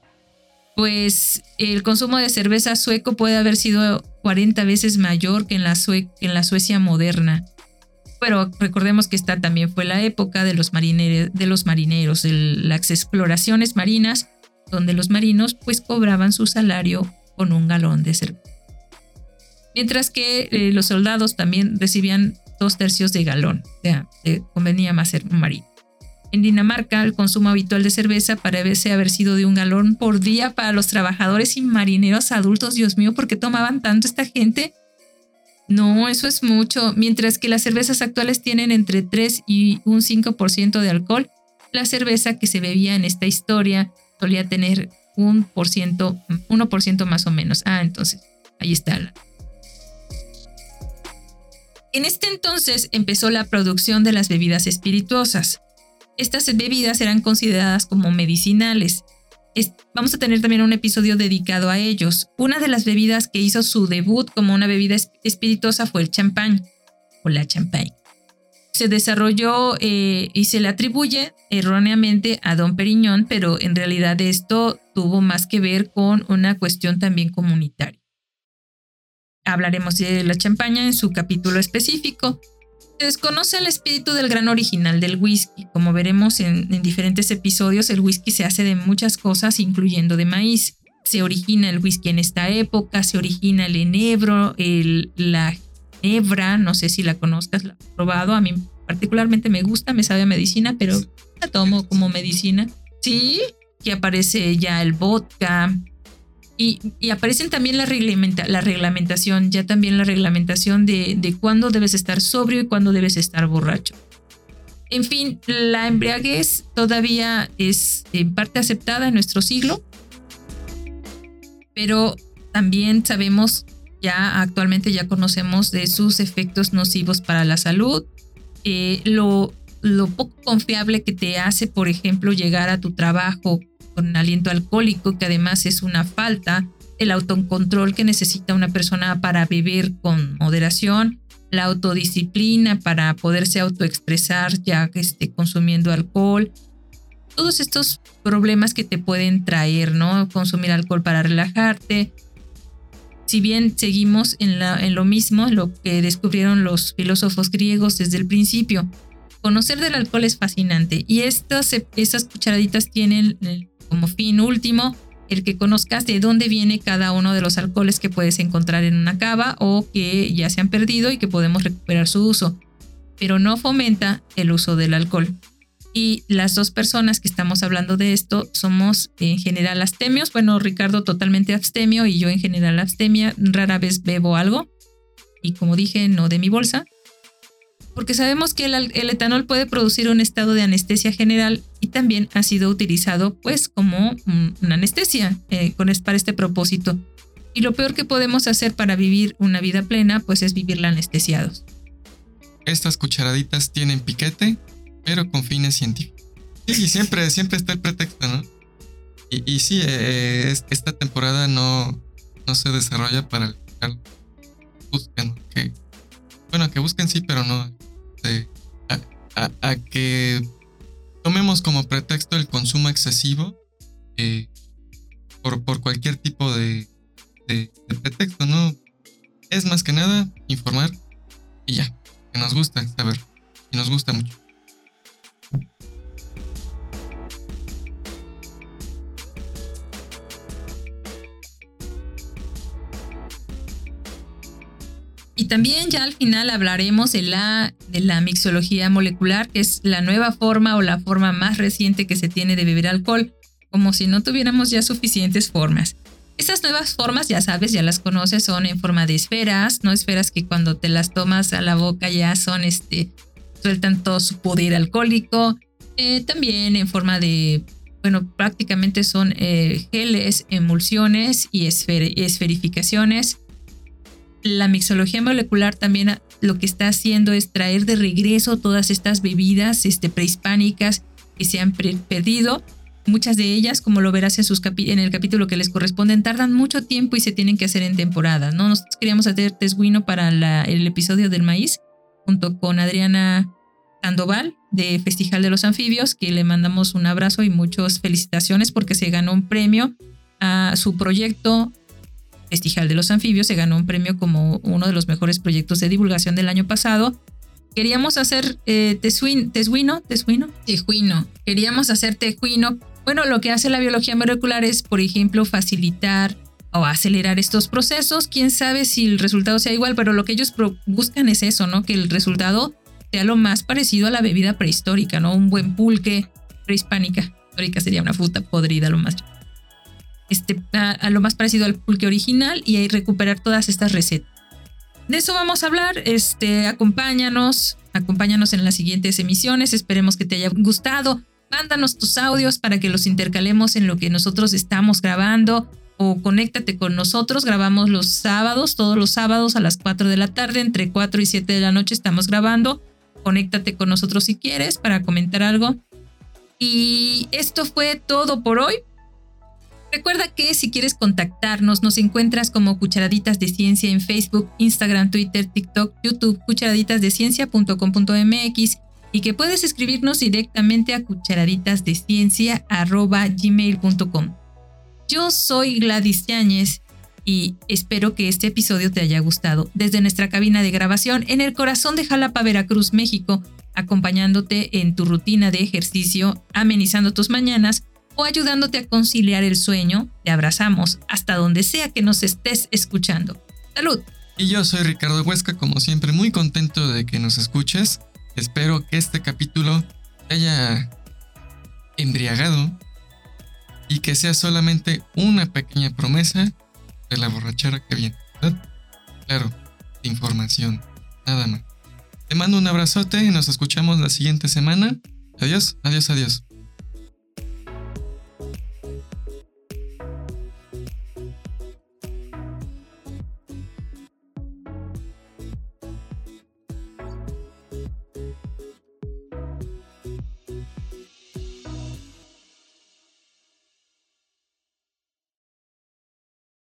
Pues el consumo de cerveza sueco puede haber sido 40 veces mayor que en la, en la Suecia moderna. Pero recordemos que esta también fue la época de los, marineros, de los marineros, las exploraciones marinas, donde los marinos pues cobraban su salario con un galón de cerveza. Mientras que eh, los soldados también recibían dos tercios de galón. O sea, convenía más ser marino. En Dinamarca, el consumo habitual de cerveza parece haber sido de un galón por día para los trabajadores y marineros adultos. Dios mío, ¿por qué tomaban tanto esta gente? No, eso es mucho. Mientras que las cervezas actuales tienen entre 3 y un 5% de alcohol, la cerveza que se bebía en esta historia solía tener un por ciento, 1% más o menos. Ah, entonces, ahí está en este entonces empezó la producción de las bebidas espirituosas. Estas bebidas eran consideradas como medicinales. vamos a tener también un episodio dedicado a ellos. Una de las bebidas que hizo su debut como una bebida espirituosa fue el champán o la champagne. Se desarrolló eh, y se le atribuye erróneamente a Don Periñón, pero en realidad esto tuvo más que ver con una cuestión también comunitaria hablaremos de la champaña en su capítulo específico. Se desconoce el espíritu del gran original del whisky. Como veremos en, diferentes episodios, el whisky se hace de muchas cosas, incluyendo de maíz. Se origina el whisky en esta época, se origina el enebro, el, la hebra, no sé si la conozcas, la he probado, a mí particularmente me gusta, me sabe a medicina, pero la tomo como medicina. Sí, que aparece ya el vodka, y, aparecen también la, la reglamentación, ya también la reglamentación de, de cuándo debes estar sobrio y cuándo debes estar borracho. En fin, la embriaguez todavía es en parte aceptada en nuestro siglo, pero también sabemos, ya actualmente ya conocemos de sus efectos nocivos para la salud, eh, lo, lo poco confiable que te hace, por ejemplo, llegar a tu trabajo con aliento alcohólico, que además es una falta, el autocontrol que necesita una persona para vivir con moderación, la autodisciplina para poderse autoexpresar ya que esté consumiendo alcohol, todos estos problemas que te pueden traer, ¿no? Consumir alcohol para relajarte. Si bien seguimos en, en lo mismo, lo que descubrieron los filósofos griegos desde el principio, conocer del alcohol es fascinante y estas, estas cucharaditas tienen como fin último el que conozcas de dónde viene cada uno de los alcoholes que puedes encontrar en una cava o que ya se han perdido y que podemos recuperar su uso, pero no fomenta el uso del alcohol. Y las dos personas que estamos hablando de esto somos en general abstemios. Bueno, Ricardo totalmente abstemio y yo en general abstemia. Rara vez bebo algo. Y como dije, no de mi bolsa porque sabemos que el, etanol puede producir un estado de anestesia general y también ha sido utilizado pues como una anestesia eh, con, para este propósito. Y lo peor que podemos hacer para vivir una vida plena pues es vivirla anestesiados. Estas cucharaditas tienen piquete, pero con fines científicos. Sí, siempre, siempre está el pretexto, ¿no? Y, y sí, eh, esta temporada no, no se desarrolla para busquen, que, bueno, que busquen sí, pero no, a, que tomemos como pretexto el consumo excesivo eh, por, por, cualquier tipo de, de, pretexto, ¿no? Es más que nada informar y ya, que nos gusta saber, y nos gusta mucho. Y también ya al final hablaremos de la, de la mixología molecular, que es la nueva forma o la forma más reciente que se tiene de beber alcohol, como si no tuviéramos ya suficientes formas. Estas nuevas formas, ya sabes, ya las conoces, son en forma de esferas, no esferas que cuando te las tomas a la boca ya son, este, sueltan todo su poder alcohólico. Eh, también en forma de, bueno, prácticamente son eh, geles, emulsiones y esferificaciones la mixología molecular también lo que está haciendo es traer de regreso todas estas bebidas este, prehispánicas que se han perdido. Muchas de ellas, como lo verás en, sus el capítulo que les corresponden, tardan mucho tiempo y se tienen que hacer en temporada. ¿no? Nosotros queríamos hacer tesguino para el episodio del maíz, junto con Adriana Sandoval de Festival de los Anfibios, que le mandamos un abrazo y muchas felicitaciones porque se ganó un premio a su proyecto Festival de los Anfibios se ganó un premio como uno de los mejores proyectos de divulgación del año pasado. Queríamos hacer eh, tesuino, tesuino, tejuino. Queríamos hacer tejuino. Bueno, lo que hace la biología molecular es, por ejemplo, facilitar o acelerar estos procesos. Quién sabe si el resultado sea igual, pero lo que ellos buscan es eso, ¿no? Que el resultado sea lo más parecido a la bebida prehistórica, ¿no? Un buen pulque prehispánica. Histórica sería una fruta podrida, lo más este, a, lo más parecido al pulque original y recuperar todas estas recetas. De eso vamos a hablar. Este, acompáñanos, acompáñanos en las siguientes emisiones. Esperemos que te haya gustado. Mándanos tus audios para que los intercalemos en lo que nosotros estamos grabando o conéctate con nosotros. Grabamos los sábados, todos los sábados a las 4 de la tarde, entre 4 y 7 de la noche estamos grabando. Conéctate con nosotros si quieres para comentar algo. Y esto fue todo por hoy. Recuerda que si quieres contactarnos, nos encuentras como Cucharaditas de Ciencia en Facebook, Instagram, Twitter, TikTok, YouTube, cucharaditazdeciencia.com.mx y que puedes escribirnos directamente a cucharaditasdeciencia.gmail.com. Yo soy Gladys Yáñez y espero que este episodio te haya gustado. Desde nuestra cabina de grabación en el corazón de Jalapa, Veracruz, México, acompañándote en tu rutina de ejercicio, amenizando tus mañanas o ayudándote a conciliar el sueño, te abrazamos hasta donde sea que nos estés escuchando. ¡Salud! Y yo soy Ricardo Huesca, como siempre muy contento de que nos escuches. Espero que este capítulo te haya embriagado y que sea solamente una pequeña promesa de la borrachera que viene. Claro, información, nada más. Te mando un abrazote y nos escuchamos la siguiente semana. Adiós, adiós, adiós.